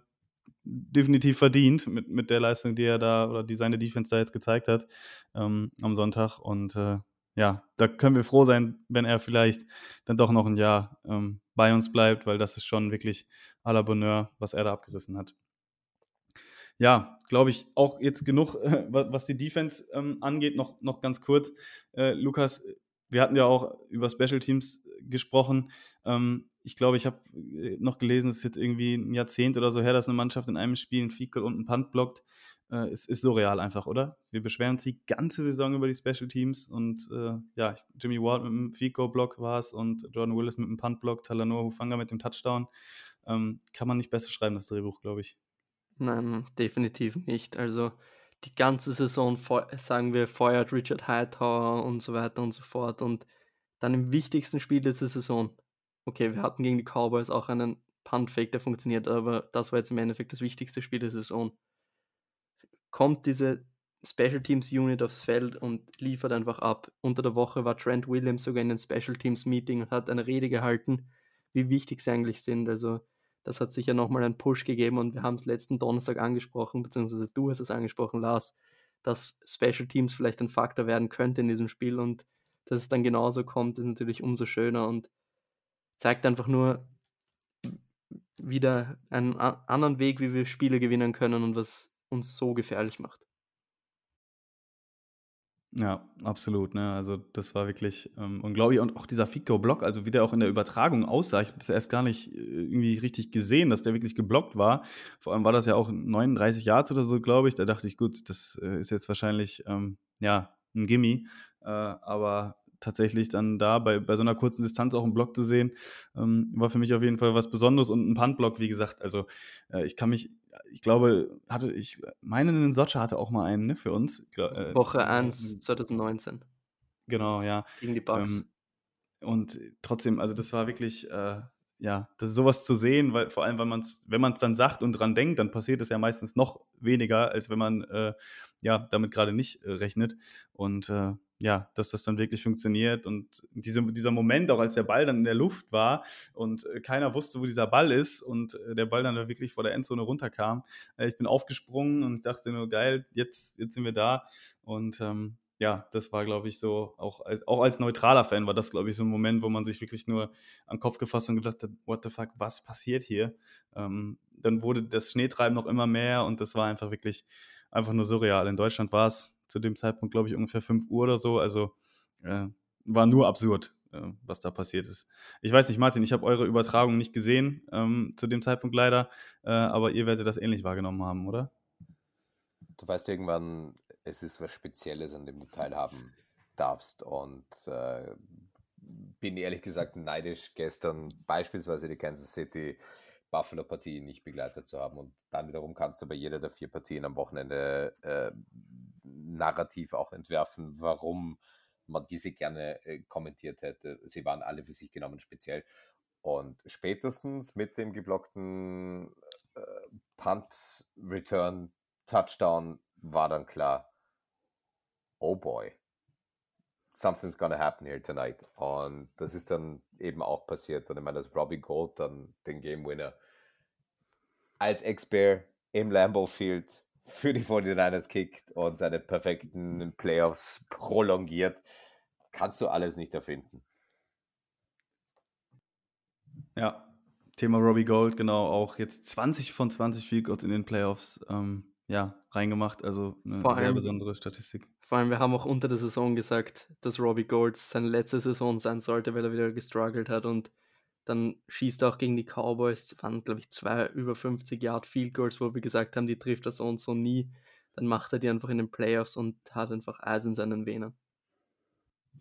definitiv verdient mit, mit der Leistung, die er da oder die seine Defense da jetzt gezeigt hat ähm, am Sonntag. Und äh, ja, da können wir froh sein, wenn er vielleicht dann doch noch ein Jahr ähm, bei uns bleibt, weil das ist schon wirklich à la Bonheur, was er da abgerissen hat ja, glaube ich, auch jetzt genug, äh, was die Defense ähm, angeht. Noch, noch ganz kurz, äh, Lukas, wir hatten ja auch über Special Teams gesprochen. Ähm, ich glaube, ich habe äh, noch gelesen, es ist jetzt irgendwie ein Jahrzehnt oder so her, dass eine Mannschaft in einem Spiel einen Fecal und einen Punt blockt. Äh, es ist surreal einfach, oder? Wir beschweren uns die ganze Saison über die Special Teams und äh, ja, Jimmy Ward mit dem Fico-Block war es und Jordan Willis mit dem Punt-Block, Talanoa Hufanga mit dem Touchdown. Ähm, kann man nicht besser schreiben, das Drehbuch, glaube ich. Nein, definitiv nicht. Also die ganze Saison, sagen wir, feuert Richard Hightower und so weiter und so fort. Und dann im wichtigsten Spiel dieser Saison, okay, wir hatten gegen die Cowboys auch einen Punt-Fake, der funktioniert, aber das war jetzt im Endeffekt das wichtigste Spiel der Saison. Kommt diese Special Teams Unit aufs Feld und liefert einfach ab. Unter der Woche war Trent Williams sogar in einem Special Teams Meeting und hat eine Rede gehalten, wie wichtig sie eigentlich sind. Also das hat sicher nochmal einen Push gegeben und wir haben es letzten Donnerstag angesprochen, beziehungsweise du hast es angesprochen, Lars, dass Special Teams vielleicht ein Faktor werden könnte in diesem Spiel und dass es dann genauso kommt, ist natürlich umso schöner und zeigt einfach nur wieder einen anderen Weg, wie wir Spiele gewinnen können und was uns so gefährlich macht. Ja, absolut. Ne? Also das war wirklich ähm, unglaublich. Und auch dieser Fico-Block, also wie der auch in der Übertragung aussah, ich habe das erst gar nicht äh, irgendwie richtig gesehen, dass der wirklich geblockt war. Vor allem war das ja auch 39 Yards oder so, glaube ich. Da dachte ich, gut, das äh, ist jetzt wahrscheinlich ähm, ja ein Gimme. Äh, aber tatsächlich dann da bei, bei so einer kurzen Distanz auch einen Block zu sehen, ähm, war für mich auf jeden Fall was Besonderes und ein Puntblock, wie gesagt. Also äh, ich kann mich ich glaube, hatte ich meine, ein Socha hatte auch mal einen ne, für uns. Äh, Woche 1 2019. Genau, ja. Gegen die Bugs. Ähm, und trotzdem, also das war wirklich, äh, ja, das, sowas zu sehen, weil vor allem, wenn man es, wenn man es dann sagt und dran denkt, dann passiert es ja meistens noch weniger, als wenn man äh, ja damit gerade nicht äh, rechnet. Und äh, ja, dass das dann wirklich funktioniert und diese, dieser Moment, auch als der Ball dann in der Luft war und äh, keiner wusste, wo dieser Ball ist und äh, der Ball dann da wirklich vor der Endzone runterkam. Äh, ich bin aufgesprungen und dachte nur, geil, jetzt, jetzt sind wir da. Und ähm, ja, das war, glaube ich, so, auch als, auch als neutraler Fan war das, glaube ich, so ein Moment, wo man sich wirklich nur an den Kopf gefasst und gedacht hat, what the fuck, was passiert hier? Ähm, dann wurde das Schneetreiben noch immer mehr und das war einfach wirklich einfach nur surreal. In Deutschland war es zu dem Zeitpunkt, glaube ich, ungefähr 5 Uhr oder so. Also äh, war nur absurd, äh, was da passiert ist. Ich weiß nicht, Martin, ich habe eure Übertragung nicht gesehen ähm, zu dem Zeitpunkt leider, äh, aber ihr werdet das ähnlich wahrgenommen haben, oder? Du weißt irgendwann, es ist was Spezielles, an dem du teilhaben darfst. Und äh, bin ehrlich gesagt neidisch, gestern beispielsweise die Kansas City Buffalo-Partie nicht begleitet zu haben. Und dann wiederum kannst du bei jeder der vier Partien am Wochenende äh, narrativ auch entwerfen, warum man diese gerne äh, kommentiert hätte. Sie waren alle für sich genommen speziell. Und spätestens mit dem geblockten äh, Punt, Return, Touchdown war dann klar, oh boy, something's gonna happen here tonight. Und das ist dann eben auch passiert. Und ich meine, dass Robbie Gold dann den Game Winner als Ex-Bear im Lambeau Field für die 49ers kickt und seine perfekten Playoffs prolongiert, kannst du alles nicht erfinden. Ja, Thema Robbie Gold, genau, auch jetzt 20 von 20 Field Goals in den Playoffs ähm, ja, reingemacht, also eine Vor sehr allem- besondere Statistik. Vor allem, wir haben auch unter der Saison gesagt, dass Robbie Gold seine letzte Saison sein sollte, weil er wieder gestruggelt hat und dann schießt er auch gegen die Cowboys, waren glaube ich zwei über 50 Yard Field Goals, wo wir gesagt haben, die trifft er so und so nie. Dann macht er die einfach in den Playoffs und hat einfach Eis in seinen Venen.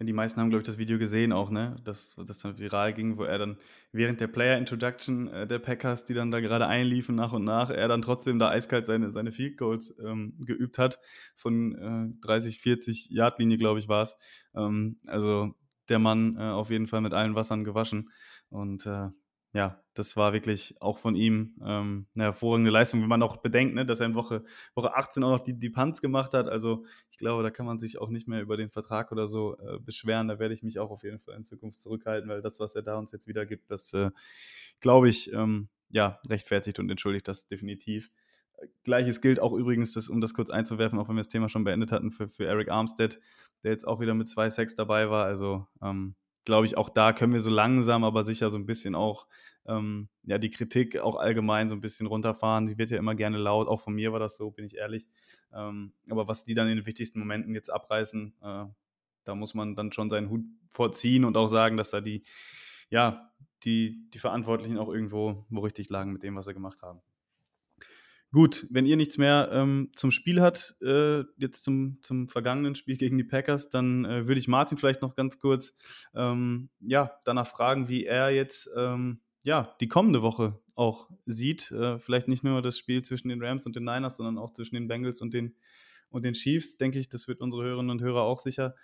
Die meisten haben, glaube ich, das Video gesehen auch, ne? Das, das dann viral ging, wo er dann während der Player Introduction äh, der Packers, die dann da gerade einliefen nach und nach, er dann trotzdem da eiskalt seine, seine Field Goals ähm, geübt hat. Von äh, 30, 40 Yard Linie, glaube ich, war es. Ähm, also der Mann äh, auf jeden Fall mit allen Wassern gewaschen. Und äh, ja, das war wirklich auch von ihm ähm, eine hervorragende Leistung, wenn man auch bedenkt, ne, dass er in Woche, Woche 18 auch noch die, die Punts gemacht hat. Also ich glaube, da kann man sich auch nicht mehr über den Vertrag oder so äh, beschweren. Da werde ich mich auch auf jeden Fall in Zukunft zurückhalten, weil das, was er da uns jetzt wieder gibt, das äh, glaube ich, ähm, ja, rechtfertigt und entschuldigt das definitiv. Gleiches gilt auch übrigens, das, um das kurz einzuwerfen, auch wenn wir das Thema schon beendet hatten, für, für Eric Armstead, der jetzt auch wieder mit zwei Sacks dabei war. Also ähm, glaube ich, auch da können wir so langsam, aber sicher so ein bisschen auch ähm, ja, die Kritik auch allgemein so ein bisschen runterfahren. Die wird ja immer gerne laut, auch von mir war das so, bin ich ehrlich. Ähm, aber was die dann in den wichtigsten Momenten jetzt abreißen, äh, da muss man dann schon seinen Hut vorziehen und auch sagen, dass da die, ja, die, die Verantwortlichen auch irgendwo wo richtig lagen mit dem, was sie gemacht haben. Gut, wenn ihr nichts mehr ähm, zum Spiel hat, äh, jetzt zum, zum vergangenen Spiel gegen die Packers, dann äh, würde ich Martin vielleicht noch ganz kurz ähm, ja, danach fragen, wie er jetzt ähm, ja, die kommende Woche auch sieht. Äh, vielleicht nicht nur das Spiel zwischen den Rams und den Niners, sondern auch zwischen den Bengals und den, und den Chiefs, denke ich, das wird unsere Hörerinnen und Hörer auch sicher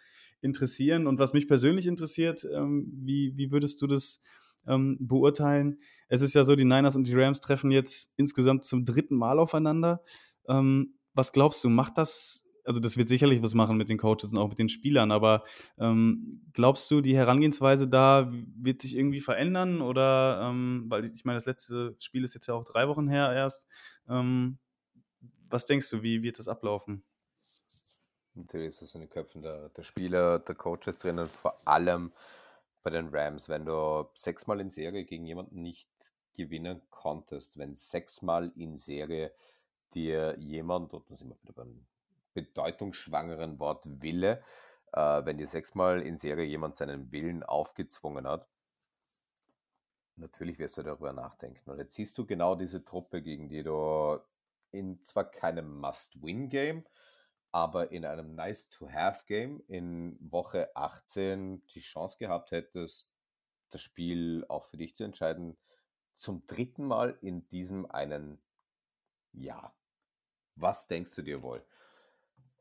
interessieren. Und was mich persönlich interessiert, ähm, wie, wie würdest du das ähm, beurteilen? Es ist ja so, die Niners und die Rams treffen jetzt insgesamt zum dritten Mal aufeinander. Ähm, was glaubst du, macht das, also das wird sicherlich was machen mit den Coaches und auch mit den Spielern, aber ähm, glaubst du, die Herangehensweise da wird sich irgendwie verändern oder, ähm, weil ich meine, das letzte Spiel ist jetzt ja auch drei Wochen her erst. Ähm, was denkst du, wie wird das ablaufen? Natürlich ist das in den Köpfen der, der Spieler, der Coaches drinnen, vor allem bei den Rams, wenn du sechsmal in Serie gegen jemanden nicht gewinnen konntest, wenn sechsmal in Serie dir jemand, und da sind wir wieder beim bedeutungsschwangeren Wort Wille, äh, wenn dir sechsmal in Serie jemand seinen Willen aufgezwungen hat, natürlich wirst du darüber nachdenken. Und jetzt siehst du genau diese Truppe, gegen die du in zwar keinem Must-Win-Game, aber in einem Nice-to-Have-Game in Woche 18 die Chance gehabt hättest, das Spiel auch für dich zu entscheiden, zum dritten Mal in diesem einen Jahr. Was denkst du dir wohl?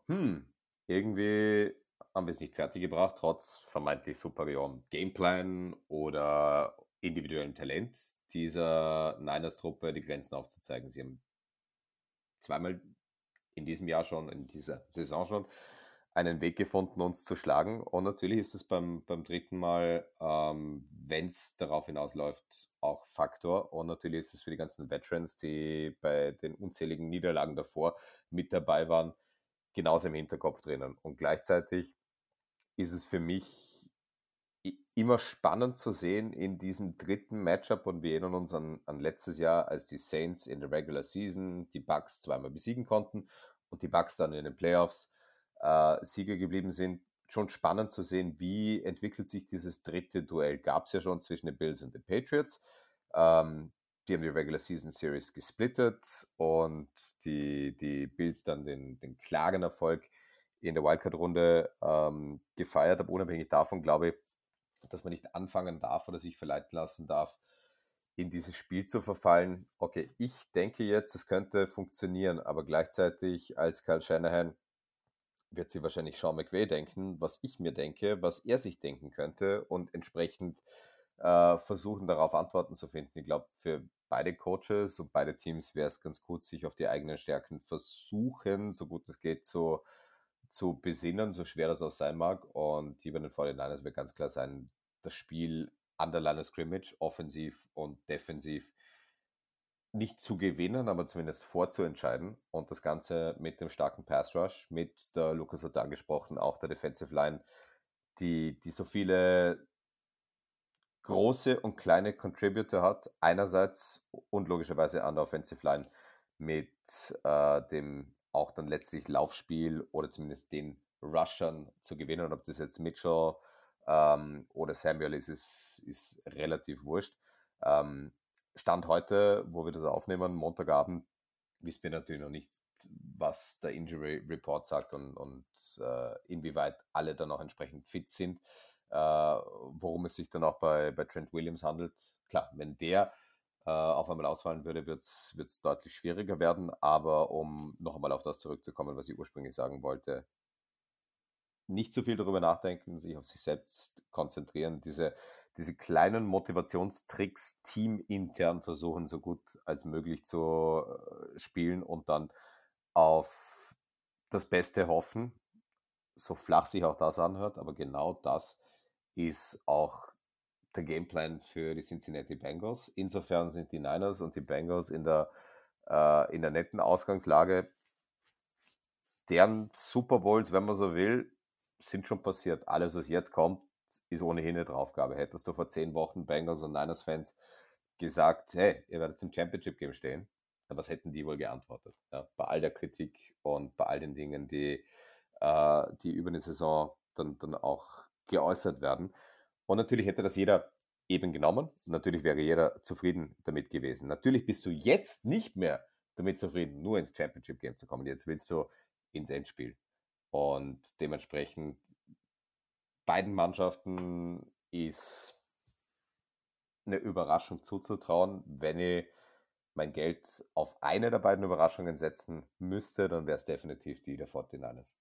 Hm, irgendwie haben wir es nicht fertiggebracht, trotz vermeintlich superiorem Gameplan oder individuellem Talent dieser Niners-Truppe die Grenzen aufzuzeigen. Sie haben zweimal in diesem Jahr schon, in dieser Saison schon, einen Weg gefunden, uns zu schlagen. Und natürlich ist es beim, beim dritten Mal, ähm, wenn es darauf hinausläuft, auch Faktor. Und natürlich ist es für die ganzen Veterans, die bei den unzähligen Niederlagen davor mit dabei waren, genauso im Hinterkopf drinnen. Und gleichzeitig ist es für mich immer spannend zu sehen in diesem dritten Matchup und wir erinnern uns an, an letztes Jahr, als die Saints in der Regular Season die Bucks zweimal besiegen konnten und die Bucks dann in den Playoffs äh, Sieger geblieben sind. Schon spannend zu sehen, wie entwickelt sich dieses dritte Duell. Gab es ja schon zwischen den Bills und den Patriots. Ähm, die haben die Regular Season Series gesplittet und die, die Bills dann den, den klaren Erfolg in der Wildcard-Runde ähm, gefeiert. Aber unabhängig davon glaube ich, dass man nicht anfangen darf oder sich verleiten lassen darf, in dieses Spiel zu verfallen. Okay, ich denke jetzt, es könnte funktionieren, aber gleichzeitig als Kyle Shanahan wird sie wahrscheinlich Sean McVay denken, was ich mir denke, was er sich denken könnte und entsprechend äh, versuchen, darauf Antworten zu finden. Ich glaube, für beide Coaches und beide Teams wäre es ganz gut, sich auf die eigenen Stärken versuchen, so gut es geht, zu, zu besinnen, so schwer das auch sein mag. Und die bei den 49ers wird ganz klar sein, das Spiel an der Line of Scrimmage, offensiv und defensiv, nicht zu gewinnen, aber zumindest vorzuentscheiden. Und das Ganze mit dem starken Pass Rush, mit der, Lukas hat es angesprochen, auch der Defensive Line, die, die so viele große und kleine Contributor hat, einerseits und logischerweise an der Offensive Line mit äh, dem auch dann letztlich Laufspiel oder zumindest den Rushern zu gewinnen. Und ob das jetzt Mitchell ähm, oder Samuel ist, ist, ist relativ wurscht. Ähm, Stand heute, wo wir das aufnehmen, Montagabend, wissen wir natürlich noch nicht, was der Injury Report sagt und, und äh, inwieweit alle dann auch entsprechend fit sind, äh, worum es sich dann auch bei, bei Trent Williams handelt. Klar, wenn der äh, auf einmal ausfallen würde, wird es deutlich schwieriger werden. Aber um noch einmal auf das zurückzukommen, was ich ursprünglich sagen wollte, nicht zu viel darüber nachdenken, sich auf sich selbst konzentrieren, diese, diese kleinen Motivationstricks teamintern versuchen, so gut als möglich zu äh, spielen und dann auf das Beste hoffen, so flach sich auch das anhört, aber genau das ist auch der Gameplan für die Cincinnati Bengals. Insofern sind die Niners und die Bengals in der, äh, in der netten Ausgangslage. Deren Super Bowls, wenn man so will, sind schon passiert. Alles, was jetzt kommt, ist ohnehin eine Draufgabe. Hättest du vor zehn Wochen Bengals und Niners-Fans gesagt, hey, ihr werdet im Championship-Game stehen, was hätten die wohl geantwortet? Ja, bei all der Kritik und bei all den Dingen, die, äh, die über eine Saison dann, dann auch geäußert werden. Und natürlich hätte das jeder eben genommen. Natürlich wäre jeder zufrieden damit gewesen. Natürlich bist du jetzt nicht mehr damit zufrieden, nur ins Championship Game zu kommen. Jetzt willst du ins Endspiel. Und dementsprechend beiden Mannschaften ist eine Überraschung zuzutrauen. Wenn ich mein Geld auf eine der beiden Überraschungen setzen müsste, dann wäre es definitiv die der 49ers.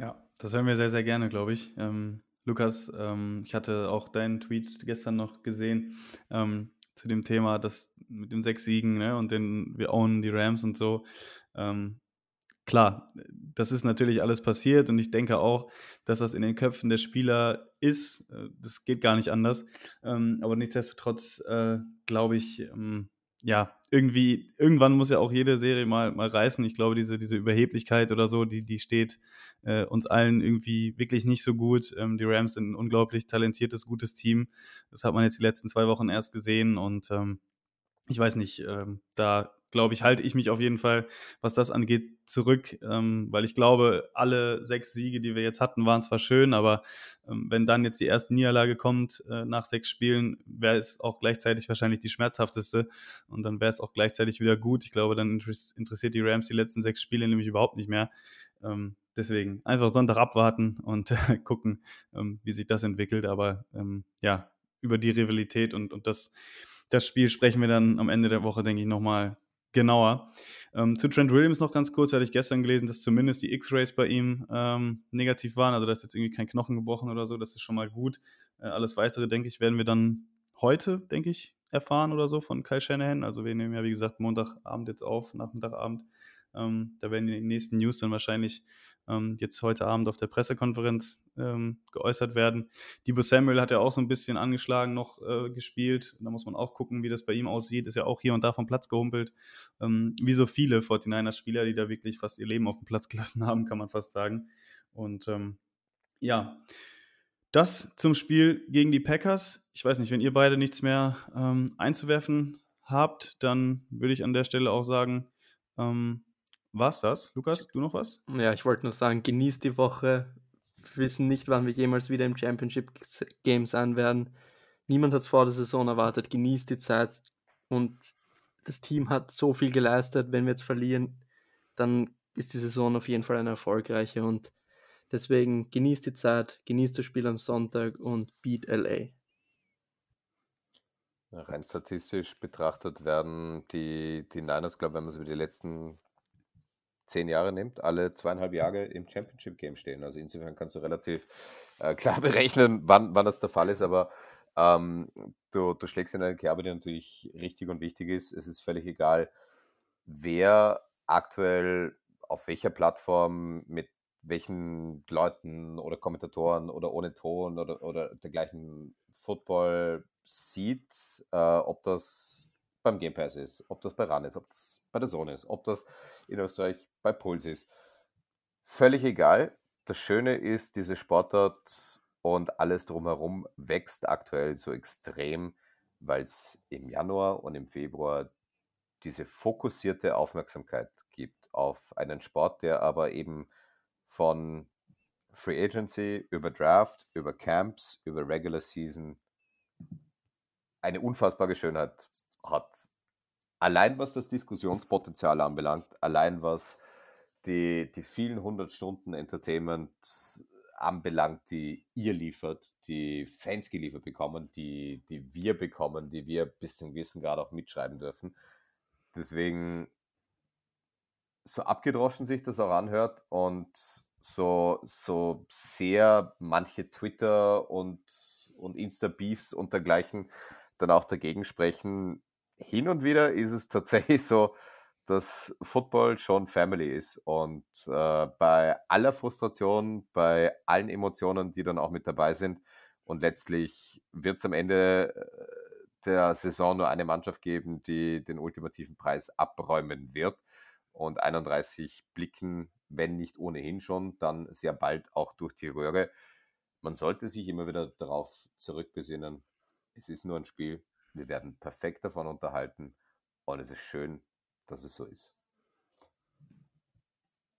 Ja, das hören wir sehr, sehr gerne, glaube ich. Ähm, Lukas, ähm, ich hatte auch deinen Tweet gestern noch gesehen ähm, zu dem Thema, das mit den sechs Siegen ne, und den wir ownen die Rams und so. Ähm, klar, das ist natürlich alles passiert und ich denke auch, dass das in den Köpfen der Spieler ist. Äh, das geht gar nicht anders. Ähm, aber nichtsdestotrotz äh, glaube ich, ähm, ja, irgendwie, irgendwann muss ja auch jede Serie mal, mal reißen. Ich glaube, diese, diese Überheblichkeit oder so, die, die steht äh, uns allen irgendwie wirklich nicht so gut. Ähm, die Rams sind ein unglaublich talentiertes, gutes Team. Das hat man jetzt die letzten zwei Wochen erst gesehen und ähm, ich weiß nicht, ähm, da glaube ich, halte ich mich auf jeden Fall, was das angeht, zurück, ähm, weil ich glaube, alle sechs Siege, die wir jetzt hatten, waren zwar schön, aber ähm, wenn dann jetzt die erste Niederlage kommt äh, nach sechs Spielen, wäre es auch gleichzeitig wahrscheinlich die schmerzhafteste und dann wäre es auch gleichzeitig wieder gut. Ich glaube, dann interessiert die Rams die letzten sechs Spiele nämlich überhaupt nicht mehr. Ähm, deswegen einfach Sonntag abwarten und äh, [LAUGHS] gucken, ähm, wie sich das entwickelt. Aber ähm, ja, über die Rivalität und, und das, das Spiel sprechen wir dann am Ende der Woche, denke ich, nochmal genauer. Ähm, zu Trent Williams noch ganz kurz, hatte ich gestern gelesen, dass zumindest die X-Rays bei ihm ähm, negativ waren. Also da ist jetzt irgendwie kein Knochen gebrochen oder so, das ist schon mal gut. Äh, alles weitere, denke ich, werden wir dann heute, denke ich, erfahren oder so von Kyle Shanahan. Also wir nehmen ja, wie gesagt, Montagabend jetzt auf, Nachmittagabend. Ähm, da werden die nächsten News dann wahrscheinlich ähm, jetzt heute Abend auf der Pressekonferenz ähm, geäußert werden. Debo Samuel hat ja auch so ein bisschen angeschlagen noch äh, gespielt. Da muss man auch gucken, wie das bei ihm aussieht. Ist ja auch hier und da vom Platz gehumpelt. Ähm, wie so viele 49ers-Spieler, die da wirklich fast ihr Leben auf dem Platz [LAUGHS] gelassen haben, kann man fast sagen. Und ähm, ja, das zum Spiel gegen die Packers. Ich weiß nicht, wenn ihr beide nichts mehr ähm, einzuwerfen habt, dann würde ich an der Stelle auch sagen, ähm, war's das? Lukas, du noch was? Ja, ich wollte nur sagen, genießt die Woche. Wir wissen nicht, wann wir jemals wieder im Championship Game sein werden. Niemand hat es vor der Saison erwartet. Genießt die Zeit und das Team hat so viel geleistet. Wenn wir jetzt verlieren, dann ist die Saison auf jeden Fall eine erfolgreiche und deswegen genießt die Zeit, genießt das Spiel am Sonntag und beat LA. Rein statistisch betrachtet werden die, die Niners, glaube ich, wenn man es über die letzten zehn Jahre nimmt, alle zweieinhalb Jahre im Championship Game stehen. Also insofern kannst du relativ äh, klar [LAUGHS] berechnen, wann, wann das der Fall ist, aber ähm, du, du schlägst in eine Kerbe, die natürlich richtig und wichtig ist. Es ist völlig egal, wer aktuell auf welcher Plattform mit welchen Leuten oder Kommentatoren oder ohne Ton oder, oder dergleichen Football sieht, äh, ob das beim Game Pass ist, ob das bei RAN ist, ob das bei der Zone ist, ob das in Österreich bei Puls ist. Völlig egal. Das Schöne ist, diese Sportart und alles drumherum wächst aktuell so extrem, weil es im Januar und im Februar diese fokussierte Aufmerksamkeit gibt auf einen Sport, der aber eben von Free Agency über Draft, über Camps, über Regular Season eine unfassbare Schönheit hat. Allein was das Diskussionspotenzial anbelangt, allein was die, die vielen hundert Stunden Entertainment anbelangt, die ihr liefert, die Fans geliefert bekommen, die, die wir bekommen, die wir bis zum gewissen Grad auch mitschreiben dürfen. Deswegen, so abgedroschen sich das auch anhört und so, so sehr manche Twitter und, und Insta-Beefs und dergleichen dann auch dagegen sprechen, hin und wieder ist es [LAUGHS] tatsächlich so, dass Football schon Family ist. Und äh, bei aller Frustration, bei allen Emotionen, die dann auch mit dabei sind, und letztlich wird es am Ende äh, der Saison nur eine Mannschaft geben, die den ultimativen Preis abräumen wird. Und 31 blicken, wenn nicht ohnehin schon, dann sehr bald auch durch die Röhre. Man sollte sich immer wieder darauf zurückbesinnen, es ist nur ein Spiel, wir werden perfekt davon unterhalten und es ist schön, dass es so ist.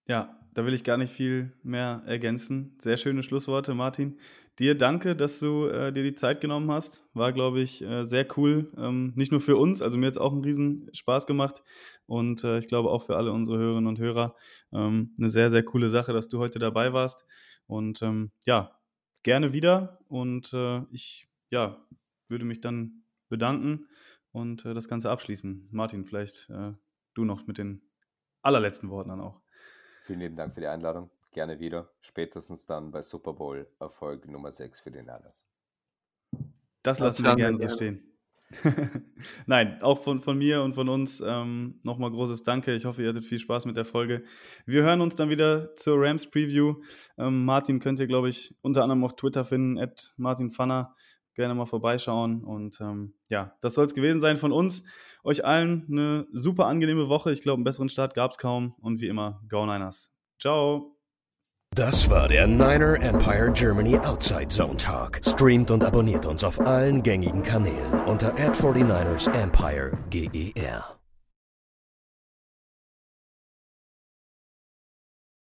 Ja, da will ich gar nicht viel mehr ergänzen. Sehr schöne Schlussworte, Martin. Dir danke, dass du äh, dir die Zeit genommen hast. War, glaube ich, äh, sehr cool. Ähm, nicht nur für uns, also mir hat es auch einen riesen Spaß gemacht. Und äh, ich glaube auch für alle unsere Hörerinnen und Hörer ähm, eine sehr, sehr coole Sache, dass du heute dabei warst. Und ähm, ja, gerne wieder. Und äh, ich ja, würde mich dann bedanken und äh, das Ganze abschließen. Martin, vielleicht äh, du noch mit den allerletzten Worten dann auch. Vielen lieben Dank für die Einladung. Gerne wieder. Spätestens dann bei Super Bowl Erfolg Nummer 6 für den Niners. Das, das lassen wir gerne so stehen. [LAUGHS] Nein, auch von, von mir und von uns ähm, nochmal großes Danke. Ich hoffe, ihr hattet viel Spaß mit der Folge. Wir hören uns dann wieder zur Rams Preview. Ähm, Martin könnt ihr, glaube ich, unter anderem auf Twitter finden, at Martin Pfanner gerne mal vorbeischauen. Und ähm, ja, das soll es gewesen sein von uns. Euch allen eine super angenehme Woche. Ich glaube, einen besseren Start gab es kaum. Und wie immer, Go Niners. Ciao. Das war der Niner Empire Germany Outside Zone Talk. Streamt und abonniert uns auf allen gängigen Kanälen unter ad 49 ersempire GER.